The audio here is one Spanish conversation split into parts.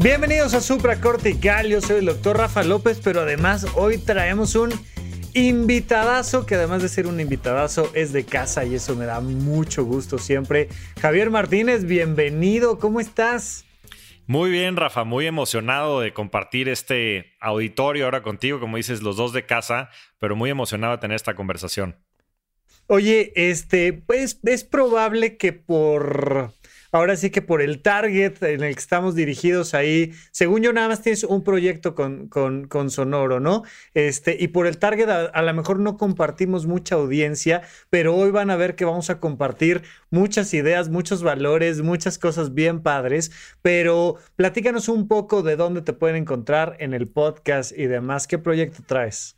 Bienvenidos a Supracortical, yo soy el doctor Rafa López, pero además hoy traemos un invitadazo que además de ser un invitadazo es de casa y eso me da mucho gusto siempre. Javier Martínez, bienvenido, ¿cómo estás? Muy bien, Rafa, muy emocionado de compartir este auditorio ahora contigo, como dices, los dos de casa, pero muy emocionado de tener esta conversación. Oye, este, pues es probable que por ahora sí que por el target en el que estamos dirigidos ahí, según yo nada más tienes un proyecto con, con, Sonoro, ¿no? Este, y por el target a, a, lo mejor no compartimos mucha audiencia, pero hoy van a ver que vamos a compartir muchas ideas, muchos valores, muchas cosas bien padres, pero platícanos un poco de dónde te pueden encontrar en el podcast y demás. ¿Qué proyecto traes?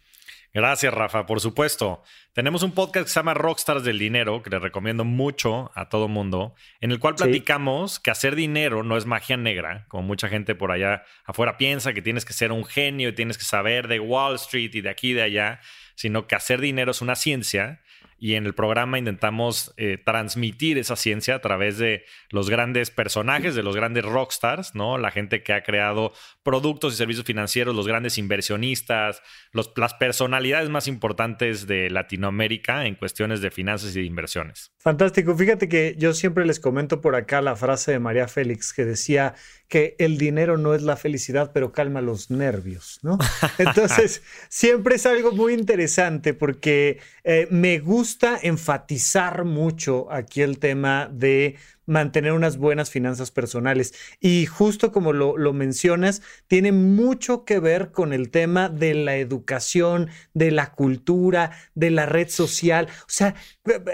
Gracias, Rafa. Por supuesto. Tenemos un podcast que se llama Rockstars del Dinero, que le recomiendo mucho a todo mundo, en el cual platicamos que hacer dinero no es magia negra, como mucha gente por allá afuera piensa que tienes que ser un genio y tienes que saber de Wall Street y de aquí y de allá, sino que hacer dinero es una ciencia y en el programa intentamos eh, transmitir esa ciencia a través de los grandes personajes, de los grandes rockstars, ¿no? La gente que ha creado productos y servicios financieros, los grandes inversionistas, los, las personalidades más importantes de Latinoamérica en cuestiones de finanzas y de inversiones. Fantástico. Fíjate que yo siempre les comento por acá la frase de María Félix que decía que el dinero no es la felicidad, pero calma los nervios, ¿no? Entonces, siempre es algo muy interesante porque eh, me gusta enfatizar mucho aquí el tema de mantener unas buenas finanzas personales. Y justo como lo, mencionas, tiene mucho que ver con el tema de la educación, de la cultura, de la red social. O sea,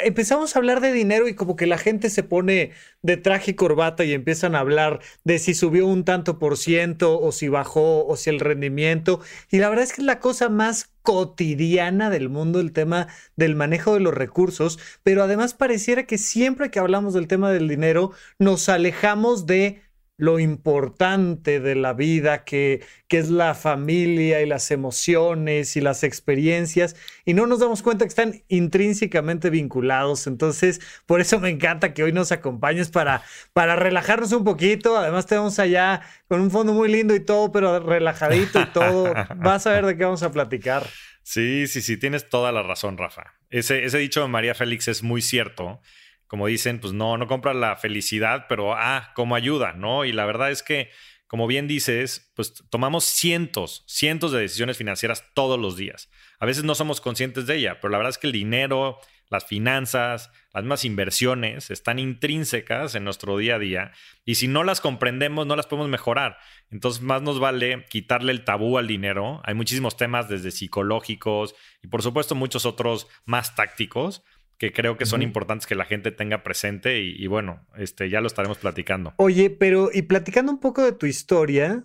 empezamos a hablar de dinero y como que la gente se pone de traje y corbata y empiezan a hablar de si subió un tanto por ciento o si bajó o si el rendimiento. Y la verdad es que es la cosa más cotidiana del mundo el tema del manejo de los recursos, pero además pareciera que siempre que hablamos del tema del dinero nos alejamos de lo importante de la vida, que, que, es la familia y las emociones y las experiencias, y no nos damos cuenta que están intrínsecamente vinculados. Entonces, por eso me encanta que hoy nos acompañes para, para relajarnos un poquito. Además, tenemos allá con un fondo muy lindo y todo, pero relajadito y todo. Vas a ver de qué vamos a platicar. Sí, sí, sí, tienes toda la razón, Rafa. Ese, ese dicho de María Félix es muy cierto como dicen, pues no, no compras la felicidad, pero ah, como ayuda, ¿no? Y la verdad es que, como bien dices, pues tomamos cientos, cientos de decisiones financieras todos los días. A veces no somos conscientes de ella, pero la verdad es que el dinero, las finanzas, las mismas inversiones están intrínsecas en nuestro día a día y si no las comprendemos no las podemos mejorar. Entonces más nos vale quitarle el tabú al dinero. Hay muchísimos temas desde psicológicos y por supuesto muchos otros más tácticos que creo que son importantes que la gente tenga presente y, bueno, este, ya lo estaremos platicando. Oye, pero y platicando un poco de tu historia,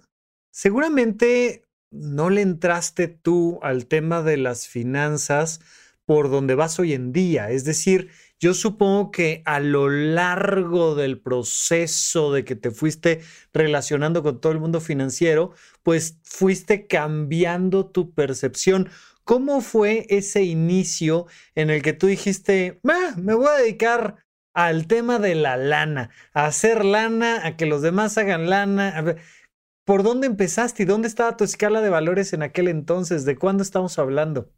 seguramente no le entraste tú al tema de las finanzas por donde vas hoy en día. Es decir, yo supongo que a lo largo del proceso de que te fuiste relacionando con todo el mundo financiero, pues fuiste cambiando tu percepción. ¿Cómo fue ese inicio en el que tú dijiste, me voy a dedicar al tema de la lana, a hacer lana, a que los demás hagan lana? ¿Por dónde empezaste y dónde estaba tu escala de valores en aquel entonces? ¿De cuándo estamos hablando?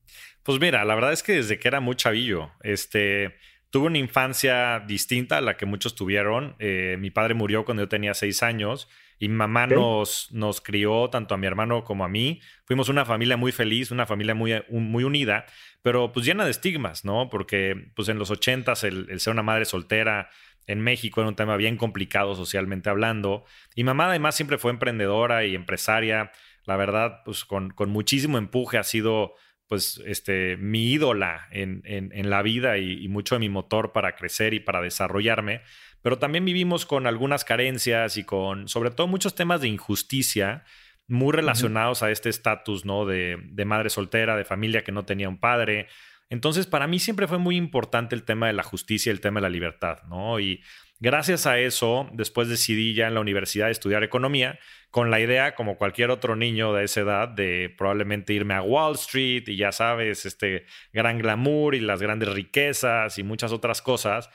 Pues mira, la verdad es que desde que era muy chavillo, este, tuve una infancia distinta a la que muchos tuvieron. Eh, mi padre murió cuando yo tenía seis años y mamá nos, nos crió tanto a mi hermano como a mí. Fuimos una familia muy feliz, una familia muy, muy unida, pero pues llena de estigmas, ¿no? Porque pues en los ochentas el, el ser una madre soltera en México era un tema bien complicado socialmente hablando. Y mamá además siempre fue emprendedora y empresaria. La verdad, pues con, con muchísimo empuje ha sido pues, este, mi ídola en, en, la vida y, mucho de mi motor para crecer y para desarrollarme. Pero también vivimos con algunas carencias y con, sobre todo, muchos temas de injusticia muy relacionados a este estatus, ¿no? De, de madre soltera, de familia que no tenía un padre. Entonces, para mí siempre fue muy importante el tema de la justicia y el tema de la libertad, ¿no? Y Gracias a eso, después decidí ya en la universidad estudiar economía, con la idea, como cualquier otro niño de esa edad, de probablemente irme a Wall Street y ya sabes, este gran glamour y las grandes riquezas y muchas otras cosas.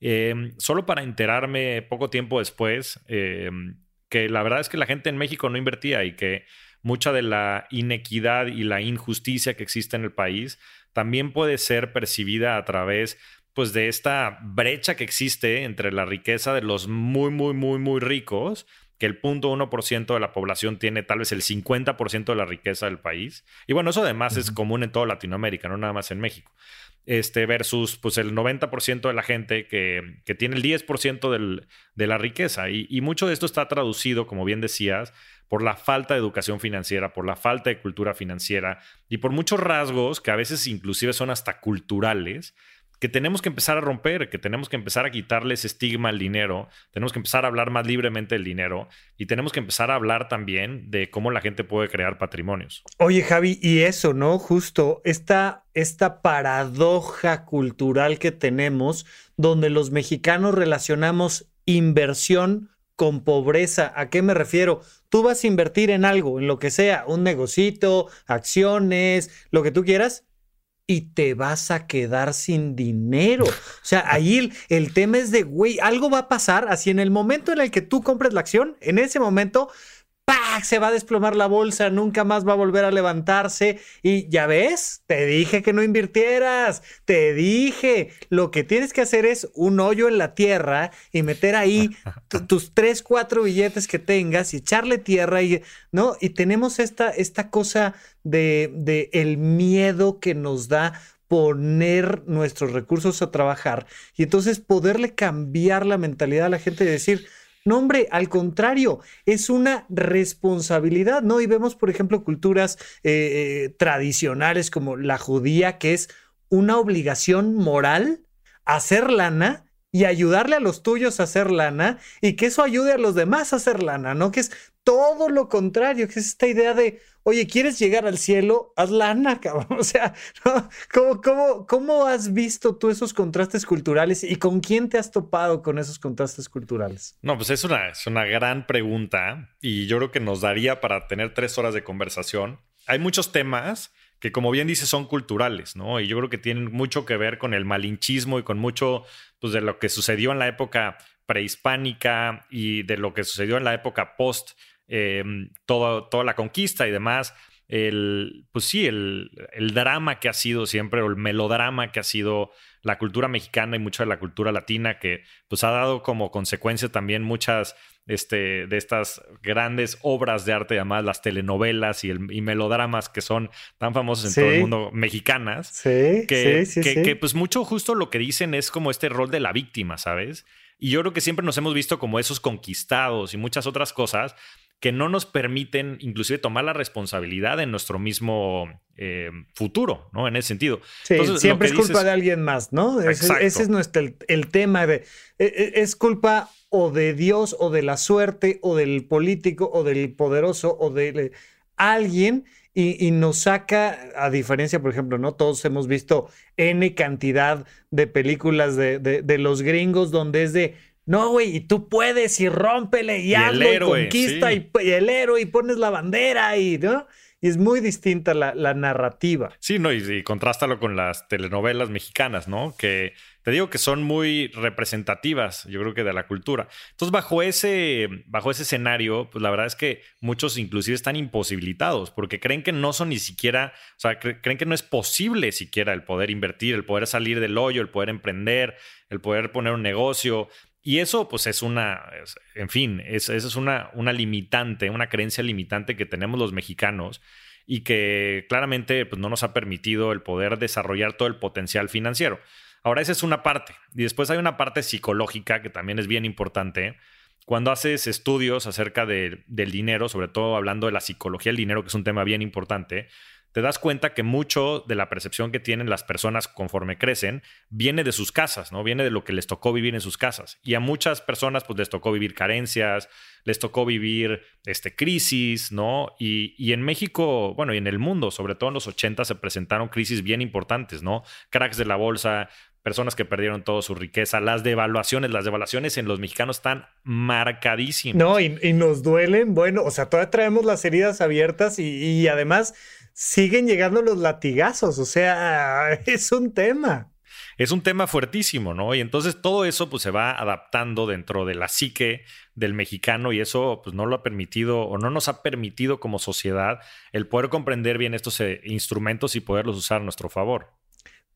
Em, solo para enterarme poco tiempo después em, que la verdad es que la gente en México no invertía y que mucha de la inequidad y la injusticia que existe en el país también puede ser percibida a través pues de esta brecha que existe entre la riqueza de los muy, muy, muy, muy ricos, que el 0.1% de la población tiene tal vez el 50% de la riqueza del país. Y bueno, eso además es común en toda Latinoamérica, no nada más en México. Este, versus pues el 90% de la gente que, que, tiene el 10% de la riqueza. Y, y mucho de esto está traducido, como bien decías, por la falta de educación financiera, por la falta de cultura financiera y por muchos rasgos que a veces inclusive son hasta culturales, que tenemos que empezar a romper, que tenemos que empezar a quitarle ese estigma al dinero, tenemos que empezar a hablar más libremente del dinero y tenemos que empezar a hablar también de cómo la gente puede crear patrimonios. Oye, Javi, y eso, ¿no? Justo esta, esta paradoja cultural que tenemos, donde los mexicanos relacionamos inversión con pobreza. ¿A qué me refiero? Tú vas a invertir en algo, en lo que sea, un negocito, acciones, lo que tú quieras, y te vas a quedar sin dinero. O sea, ahí el, tema es de, güey, algo va a pasar, así en el momento en el que tú compres la acción, en ese momento ¡pac! se va a desplomar la bolsa, nunca más va a volver a levantarse. Y ya ves, te dije que no invirtieras, te dije, lo que tienes que hacer es un hoyo en la tierra y meter ahí tus tres, cuatro billetes que tengas y echarle tierra y, ¿no? Y tenemos esta, esta cosa de, de el miedo que nos da poner nuestros recursos a trabajar y entonces poderle cambiar la mentalidad a la gente y decir, no, hombre, al contrario, es una responsabilidad, ¿no? Y vemos, por ejemplo, culturas eh, eh, tradicionales como la judía, que es una obligación moral hacer lana y ayudarle a los tuyos a hacer lana y que eso ayude a los demás a hacer lana, ¿no? Que es todo lo contrario, que es esta idea de, oye, ¿quieres llegar al cielo? Haz lana, cabrón. O sea, ¿cómo, cómo, has visto tú esos contrastes culturales y con quién te has topado con esos contrastes culturales? No, pues es una, es una gran pregunta y yo creo que nos daría para tener tres horas de conversación. Hay muchos temas que como bien dice son culturales, ¿no? Y yo creo que tienen mucho que ver con el malinchismo y con mucho pues, de lo que sucedió en la época prehispánica y de lo que sucedió en la época post eh, toda la conquista y demás. El, pues sí, el, el, drama que ha sido siempre, o el melodrama que ha sido la cultura mexicana y mucha de la cultura latina, que pues ha dado como consecuencia también muchas este, de estas grandes obras de arte llamadas las telenovelas y, el, melodramas que son tan famosos en todo el mundo mexicanas. Sí, que, sí, que, que, pues mucho justo lo que dicen es como este rol de la víctima, ¿sabes? Y yo creo que siempre nos hemos visto como esos conquistados y muchas otras cosas que no nos permiten inclusive tomar la responsabilidad en nuestro mismo eh, futuro, ¿no? En ese sentido. Sí, siempre es culpa de alguien más, ¿no? Ese, es nuestro, el, tema de, e, e, es culpa o de Dios o de la suerte o del político o del poderoso o de alguien y, nos saca, a diferencia, por ejemplo, ¿no? Todos hemos visto N cantidad de películas de, de los gringos donde es de no, güey, y tú puedes y rómpele y, hazlo y conquista y, el héroe y pones la bandera y, ¿no? Y es muy distinta la, narrativa. Sí, no, y, y, contrástalo con las telenovelas mexicanas, ¿no? Que te digo que son muy representativas, yo creo que de la cultura. Entonces, bajo ese, bajo ese escenario, pues la verdad es que muchos inclusive están imposibilitados porque creen que no son ni siquiera, o sea, creen que no es posible siquiera el poder invertir, el poder salir del hoyo, el poder emprender, el poder poner un negocio. Y eso, pues, es una, en fin, eso es una, una limitante, una creencia limitante que tenemos los mexicanos y que claramente pues, no nos ha permitido el poder desarrollar todo el potencial financiero. Ahora, esa es una parte. Y después hay una parte psicológica que también es bien importante. Cuando haces estudios acerca del dinero, sobre todo hablando de la psicología del dinero, que es un tema bien importante, te das cuenta que mucho de la percepción que tienen las personas conforme crecen viene de sus casas, ¿no? Viene de lo que les tocó vivir en sus casas. Y a muchas personas pues les tocó vivir carencias, les tocó vivir este, crisis, ¿no? Y, y en México, bueno, y en el mundo, sobre todo en los 80 se presentaron crisis bien importantes, ¿no? Cracks de la bolsa, personas que perdieron toda su riqueza, las devaluaciones, las devaluaciones en los mexicanos están marcadísimas. No, y, nos duelen, bueno, o sea, todavía traemos las heridas abiertas y, además siguen llegando los latigazos, o sea, es un tema. Es un tema fuertísimo, ¿no? Y entonces todo eso pues se va adaptando dentro de la psique del mexicano y eso pues no lo ha permitido o no nos ha permitido como sociedad el poder comprender bien estos eh, instrumentos y poderlos usar a nuestro favor.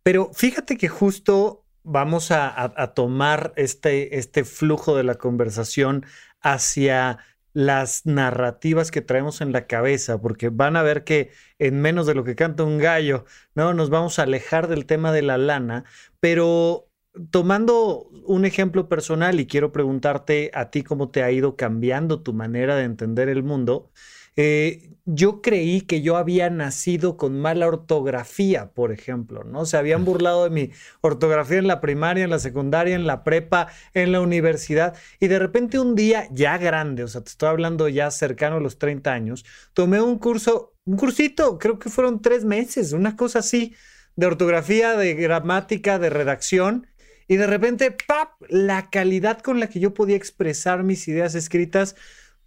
Pero fíjate que justo vamos a, tomar este, este flujo de la conversación hacia las narrativas que traemos en la cabeza, porque van a ver que en menos de lo que canta un gallo, ¿no? Nos vamos a alejar del tema de la lana, pero tomando un ejemplo personal y quiero preguntarte a ti cómo te ha ido cambiando tu manera de entender el mundo, eh, yo creí que yo había nacido con mala ortografía, por ejemplo, ¿no? Se habían burlado de mi ortografía en la primaria, en la secundaria, en la prepa, en la universidad. Y de repente un día, ya grande, o sea, te estoy hablando ya cercano a los 30 años, tomé un curso, un cursito, creo que fueron tres meses, una cosa así, de ortografía, de gramática, de redacción. Y de repente, ¡pap! La calidad con la que yo podía expresar mis ideas escritas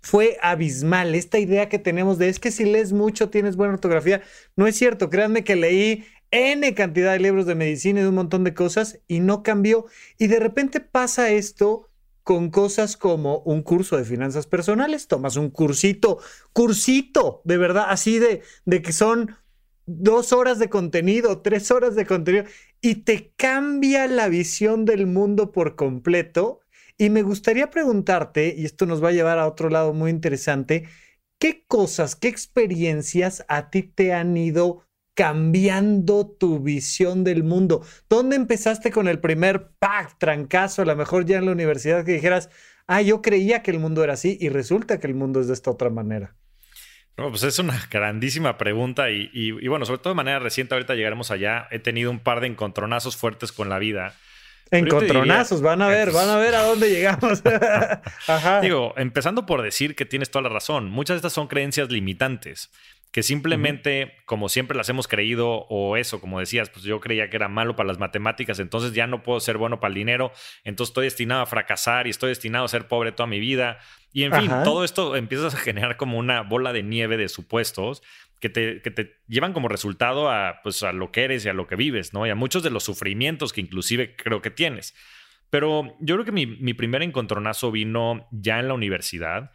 fue abismal. Esta idea que tenemos de es que si lees mucho tienes buena ortografía, no es cierto. Créanme que leí N cantidad de libros de medicina y de un montón de cosas y no cambió. Y de repente pasa esto con cosas como un curso de finanzas personales. Tomas un cursito, cursito, de verdad, así de, de que son dos horas de contenido, tres horas de contenido, y te cambia la visión del mundo por completo y me gustaría preguntarte, y esto nos va a llevar a otro lado muy interesante, ¿qué cosas, qué experiencias a ti te han ido cambiando tu visión del mundo? ¿Dónde empezaste con el primer pack, trancazo, a lo mejor ya en la universidad que dijeras, ah, yo creía que el mundo era así y resulta que el mundo es de esta otra manera? No, pues es una grandísima pregunta y, y, bueno, sobre todo de manera reciente, ahorita llegaremos allá, he tenido un par de encontronazos fuertes con la vida Encontronazos, van a ver, van a ver a dónde llegamos. Digo, empezando por decir que tienes toda la razón. Muchas de estas son creencias limitantes que simplemente, como siempre las hemos creído, o eso, como decías, pues yo creía que era malo para las matemáticas, entonces ya no puedo ser bueno para el dinero, entonces estoy destinado a fracasar y estoy destinado a ser pobre toda mi vida. Y en fin, todo esto empiezas a generar como una bola de nieve de supuestos que te, llevan como resultado a, pues, a lo que eres y a lo que vives, ¿no? Y a muchos de los sufrimientos que inclusive creo que tienes. Pero yo creo que mi, mi primer encontronazo vino ya en la universidad,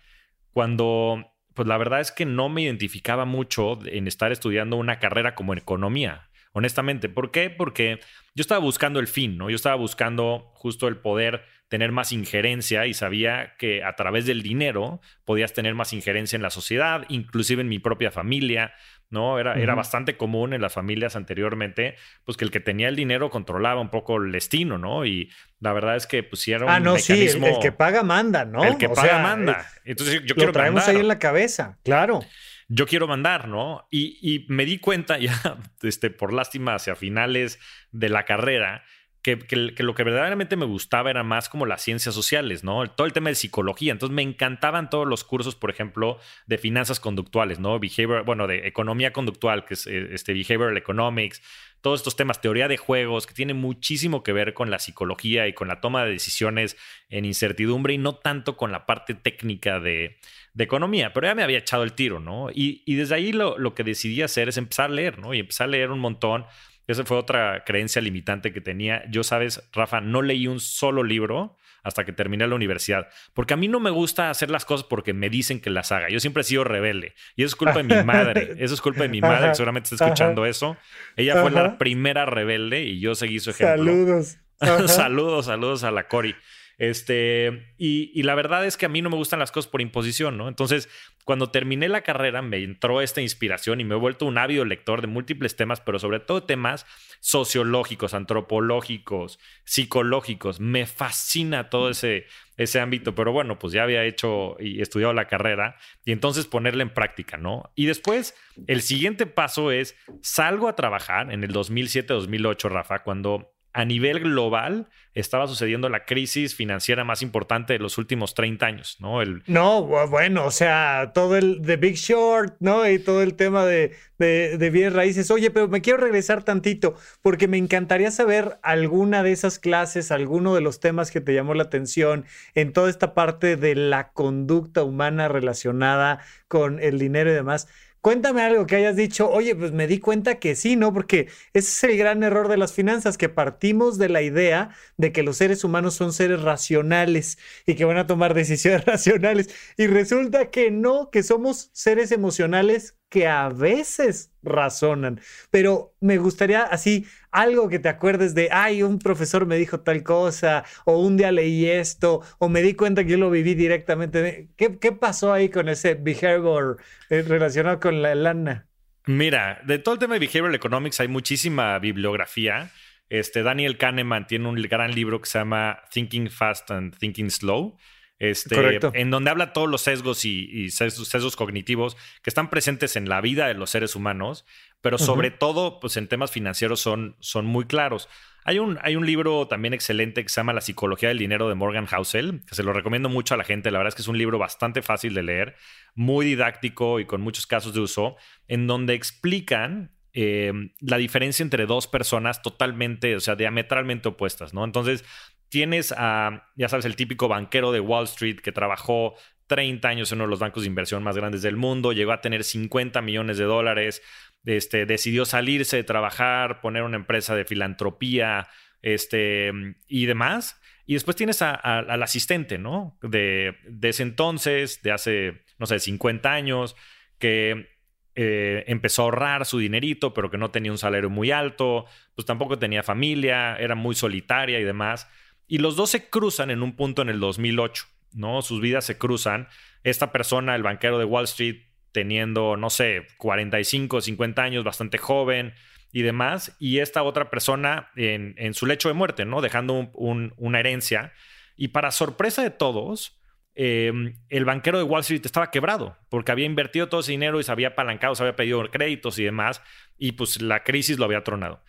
cuando, pues la verdad es que no me identificaba mucho en estar estudiando una carrera como economía, honestamente. ¿Por qué? Porque yo estaba buscando el fin, ¿no? Yo estaba buscando justo el poder tener más injerencia y sabía que a través del dinero podías tener más injerencia en la sociedad, inclusive en mi propia familia, ¿no? Era, era bastante común en las familias anteriormente, pues que el que tenía el dinero controlaba un poco el destino, ¿no? Y la verdad es que pusieron ah, no, Sí, el, que paga manda, ¿no? El que paga manda. Entonces yo quiero Lo traemos ahí en la cabeza, claro yo quiero mandar, ¿no? Y, y, me di cuenta ya, este, por lástima, hacia finales de la carrera, que, lo que verdaderamente me gustaba era más como las ciencias sociales, ¿no? Todo el tema de psicología. Entonces me encantaban todos los cursos, por ejemplo, de finanzas conductuales, ¿no? Behavior, bueno, de economía conductual, que es eh, este behavioral economics, todos estos temas, teoría de juegos, que tiene muchísimo que ver con la psicología y con la toma de decisiones en incertidumbre y no tanto con la parte técnica de, economía. Pero ya me había echado el tiro, ¿no? Y, desde ahí lo, lo que decidí hacer es empezar a leer, ¿no? Y empezar a leer un montón esa fue otra creencia limitante que tenía. Yo, sabes, Rafa, no leí un solo libro hasta que terminé la universidad, porque a mí no me gusta hacer las cosas porque me dicen que las haga. Yo siempre he sido rebelde y eso es culpa de mi madre. Eso es culpa de mi madre, que seguramente está escuchando eso. Ella fue la primera rebelde y yo seguí su ejemplo. Saludos. saludos, saludos a la Cori. Este, y, la verdad es que a mí no me gustan las cosas por imposición, ¿no? Entonces, cuando terminé la carrera, me entró esta inspiración y me he vuelto un ávido lector de múltiples temas, pero sobre todo temas sociológicos, antropológicos, psicológicos. Me fascina todo ese, ese ámbito, pero bueno, pues ya había hecho y estudiado la carrera y entonces ponerla en práctica, ¿no? Y después, el siguiente paso es, salgo a trabajar en el 2007-2008, Rafa, cuando a nivel global estaba sucediendo la crisis financiera más importante de los últimos 30 años, ¿no? El... No, bueno, o sea, todo el The Big Short, ¿no? Y todo el tema de, de, de, raíces. Oye, pero me quiero regresar tantito, porque me encantaría saber alguna de esas clases, alguno de los temas que te llamó la atención en toda esta parte de la conducta humana relacionada con el dinero y demás. Cuéntame algo que hayas dicho, oye, pues me di cuenta que sí, ¿no? Porque ese es el gran error de las finanzas, que partimos de la idea de que los seres humanos son seres racionales y que van a tomar decisiones racionales. Y resulta que no, que somos seres emocionales que a veces razonan. Pero me gustaría así algo que te acuerdes de, ay, un profesor me dijo tal cosa, o un día leí esto, o me di cuenta que yo lo viví directamente. ¿Qué, qué pasó ahí con ese behavior eh, relacionado con la lana? Mira, de todo el tema de behavioral economics hay muchísima bibliografía. Este, Daniel Kahneman tiene un gran libro que se llama Thinking Fast and Thinking Slow este, en donde habla todos los sesgos y, sesgos, cognitivos que están presentes en la vida de los seres humanos, pero sobre todo pues, en temas financieros son, son muy claros. Hay un, hay un libro también excelente que se llama La psicología del dinero de Morgan Housel, que se lo recomiendo mucho a la gente. La verdad es que es un libro bastante fácil de leer, muy didáctico y con muchos casos de uso, en donde explican eh, la diferencia entre dos personas totalmente, o sea, diametralmente opuestas, ¿no? Entonces, tienes a, ya sabes, el típico banquero de Wall Street que trabajó 30 años en uno de los bancos de inversión más grandes del mundo, llegó a tener 50 millones de dólares, este, decidió salirse de trabajar, poner una empresa de filantropía este, y demás. Y después tienes al asistente, ¿no? De, de, ese entonces, de hace, no sé, 50 años, que eh, empezó a ahorrar su dinerito, pero que no tenía un salario muy alto, pues tampoco tenía familia, era muy solitaria y demás. Y los dos se cruzan en un punto en el 2008, ¿no? Sus vidas se cruzan. Esta persona, el banquero de Wall Street, teniendo, no sé, 45, 50 años, bastante joven y demás. Y esta otra persona en, su lecho de muerte, ¿no? Dejando una herencia. Y para sorpresa de todos, em, el banquero de Wall Street estaba quebrado porque había invertido todo ese dinero y se había apalancado, se había pedido créditos y demás. Y pues la crisis lo había tronado.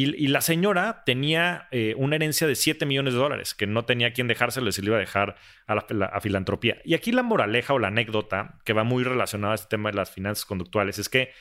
Y, la señora tenía eh, una herencia de 7 millones de dólares que no tenía quien dejárselo se le iba a dejar a la filantropía. Y aquí la moraleja o la anécdota que va muy relacionada a este tema de las finanzas conductuales es que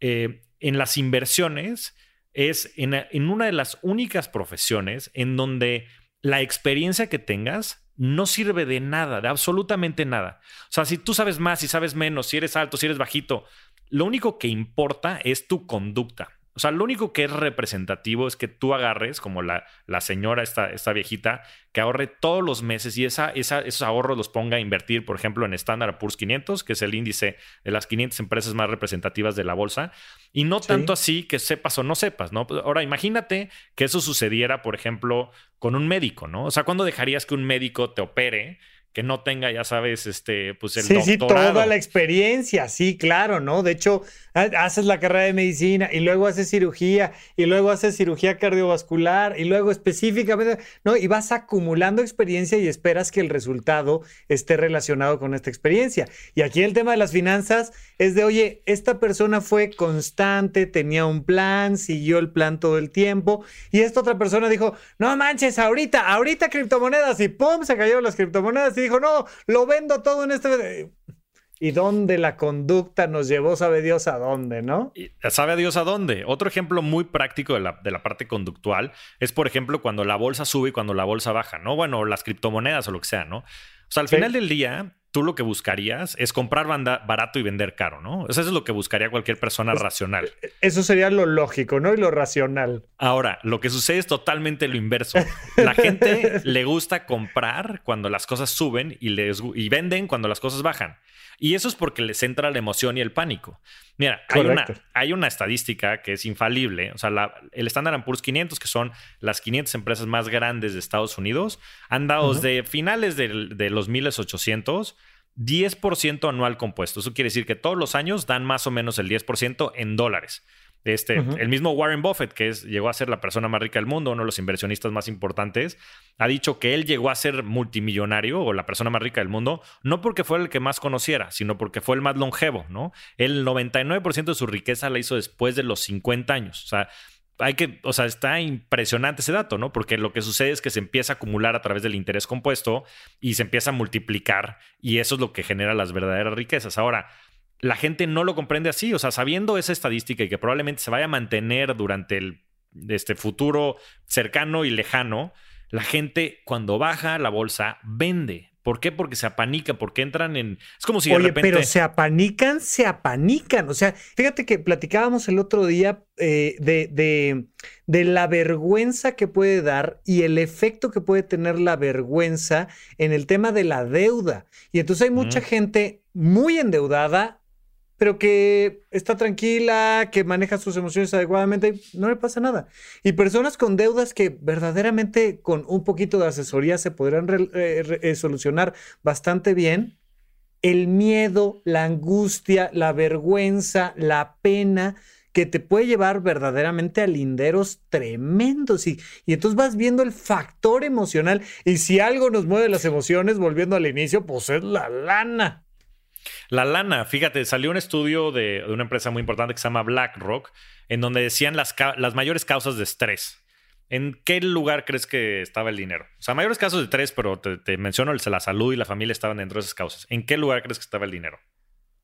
eh, en las inversiones es en, en una de las únicas profesiones en donde la experiencia que tengas no sirve de nada, de absolutamente nada. O sea, si tú sabes más, si sabes menos, si eres alto, si eres bajito, lo único que importa es tu conducta. O sea, lo único que es representativo es que tú agarres, como la, la señora, esta, esta viejita, que ahorre todos los meses y esa, esa, esos ahorros los ponga a invertir, por ejemplo, en Standard Poor's 500, que es el índice de las 500 empresas más representativas de la bolsa. Y no tanto así que sepas o no sepas, ¿no? Ahora, imagínate que eso sucediera, por ejemplo, con un médico, ¿no? O sea, ¿cuándo dejarías que un médico te opere? que no tenga, ya sabes, este, pues el sí, Sí, toda la experiencia, sí, claro, ¿no? De hecho, haces la carrera de medicina y luego haces cirugía y luego haces cirugía cardiovascular y luego específicamente, ¿no? Y vas acumulando experiencia y esperas que el resultado esté relacionado con esta experiencia. Y aquí el tema de las finanzas es de, oye, esta persona fue constante, tenía un plan, siguió el plan todo el tiempo y esta otra persona dijo, no manches, ahorita, ahorita criptomonedas y ¡pum! Se cayeron las criptomonedas dijo, no, lo vendo todo en este... ¿Y dónde la conducta nos llevó? Sabe Dios a dónde, ¿no? sabe a Dios a dónde. Otro ejemplo muy práctico de la, de la, parte conductual es, por ejemplo, cuando la bolsa sube y cuando la bolsa baja, ¿no? Bueno, las criptomonedas o lo que sea, ¿no? O sea, al final del día, tú lo que buscarías es comprar barato y vender caro, ¿no? Eso es lo que buscaría cualquier persona racional. Eso sería lo lógico, ¿no? Y lo racional. Ahora, lo que sucede es totalmente lo inverso. La gente le gusta comprar cuando las cosas suben y, les, y venden cuando las cosas bajan. Y eso es porque les entra la emoción y el pánico. Mira, hay una, hay una, estadística que es infalible. O sea, el Standard Poor's 500, que son las 500 empresas más grandes de Estados Unidos, han dado desde finales de, de los 1800 10% anual compuesto. Eso quiere decir que todos los años dan más o menos el 10% en dólares. Este, El mismo Warren Buffett, que es, llegó a ser la persona más rica del mundo, uno de los inversionistas más importantes, ha dicho que él llegó a ser multimillonario o la persona más rica del mundo, no porque fue el que más conociera, sino porque fue el más longevo, ¿no? El 99% de su riqueza la hizo después de los 50 años. O sea, hay que, o sea, está impresionante ese dato, ¿no? Porque lo que sucede es que se empieza a acumular a través del interés compuesto y se empieza a multiplicar y eso es lo que genera las verdaderas riquezas. Ahora, la gente no lo comprende así, o sea, sabiendo esa estadística y que probablemente se vaya a mantener durante el este futuro cercano y lejano, la gente cuando baja la bolsa vende. ¿Por qué? Porque se apanican, porque entran en... Es como si de Oye, pero se apanican, se apanican. O sea, fíjate que platicábamos el otro día eh, de, de, de, la vergüenza que puede dar y el efecto que puede tener la vergüenza en el tema de la deuda. Y entonces hay mucha gente muy endeudada pero que está tranquila, que maneja sus emociones adecuadamente, no le pasa nada. Y personas con deudas que verdaderamente con un poquito de asesoría se podrán eh, eh, solucionar bastante bien, el miedo, la angustia, la vergüenza, la pena, que te puede llevar verdaderamente a linderos tremendos. Y, y, entonces vas viendo el factor emocional. Y si algo nos mueve las emociones, volviendo al inicio, pues es la lana. La lana, fíjate, salió un estudio de, una empresa muy importante que se llama BlackRock, en donde decían las, mayores causas de estrés. ¿En qué lugar crees que estaba el dinero? O sea, mayores casos de estrés, pero te, menciono, la salud y la familia estaban dentro de esas causas. ¿En qué lugar crees que estaba el dinero?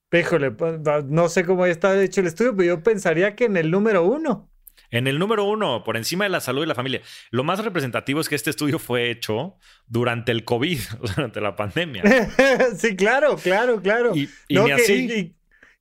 Péjole, pues, no sé cómo está hecho el estudio, pero yo pensaría que en el número uno. En el número uno, por encima de la salud y la familia. Lo más representativo es que este estudio fue hecho durante el COVID, durante la pandemia. sí, claro, claro, claro. Y, ni así.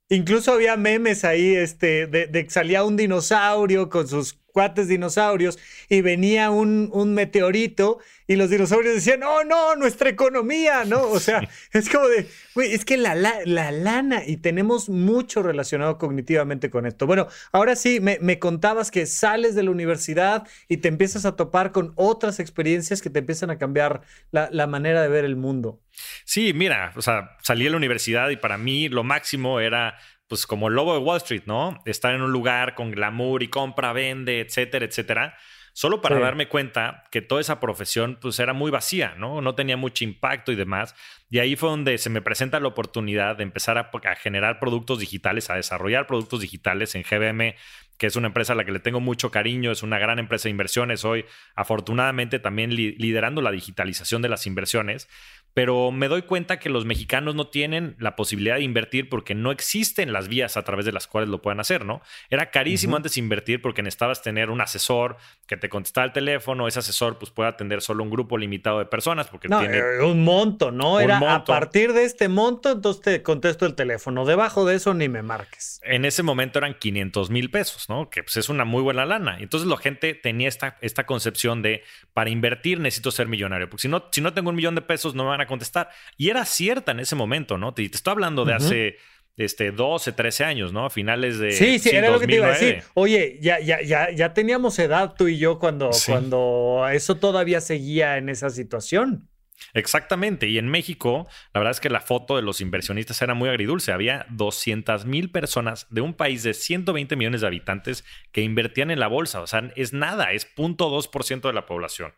incluso había memes ahí este, de, de que salía un dinosaurio con sus cuates dinosaurios y venía un, un meteorito y los dinosaurios decían, oh no, nuestra economía, ¿no? O sea, es como de, güey, es que la, la, lana y tenemos mucho relacionado cognitivamente con esto. Bueno, ahora sí, me, me, contabas que sales de la universidad y te empiezas a topar con otras experiencias que te empiezan a cambiar la, la manera de ver el mundo. Sí, mira, o sea, salí de la universidad y para mí lo máximo era pues como el lobo de Wall Street, ¿no? Estar en un lugar con glamour y compra, vende, etcétera, etcétera. Solo para darme cuenta que toda esa profesión pues era muy vacía, ¿no? No tenía mucho impacto y demás. Y ahí fue donde se me presenta la oportunidad de empezar a, a generar productos digitales, a desarrollar productos digitales en GBM que es una empresa a la que le tengo mucho cariño, es una gran empresa de inversiones hoy, afortunadamente también liderando la digitalización de las inversiones pero me doy cuenta que los mexicanos no tienen la posibilidad de invertir porque no existen las vías a través de las cuales lo puedan hacer, ¿no? Era carísimo antes invertir porque necesitabas tener un asesor que te contestara el teléfono, ese asesor pues puede atender solo un grupo limitado de personas porque tiene eh, un monto, ¿no? Era a partir de este monto, entonces te contesto el teléfono, debajo de eso ni me marques. En ese momento eran 500 mil pesos, ¿no? Que pues es una muy buena lana. Entonces la gente tenía esta, esta concepción de para invertir necesito ser millonario, porque si no, si no tengo un millón de pesos no me van a contestar. Y era cierta en ese momento, ¿no? Te, te estoy hablando de hace este, 12, 13 años, ¿no? A finales de. Sí, sí, era lo que te iba a decir. Oye, ya, ya, ya, ya teníamos edad tú y yo cuando, cuando eso todavía seguía en esa situación. Exactamente. Y en México, la verdad es que la foto de los inversionistas era muy agridulce. Había 200 mil personas de un país de 120 millones de habitantes que invertían en la bolsa. O sea, es nada, es 0.2% de la población.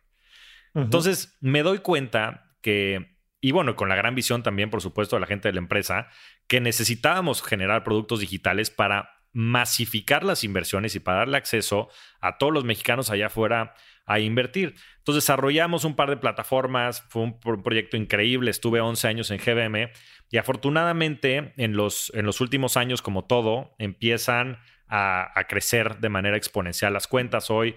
Entonces, me doy cuenta que y bueno, con la gran visión también, por supuesto, de la gente de la empresa, que necesitábamos generar productos digitales para masificar las inversiones y para darle acceso a todos los mexicanos allá afuera a invertir. Entonces desarrollamos un par de plataformas, fue un, proyecto increíble, estuve 11 años en GBM y afortunadamente en los, en los últimos años, como todo, empiezan a, crecer de manera exponencial. Las cuentas hoy,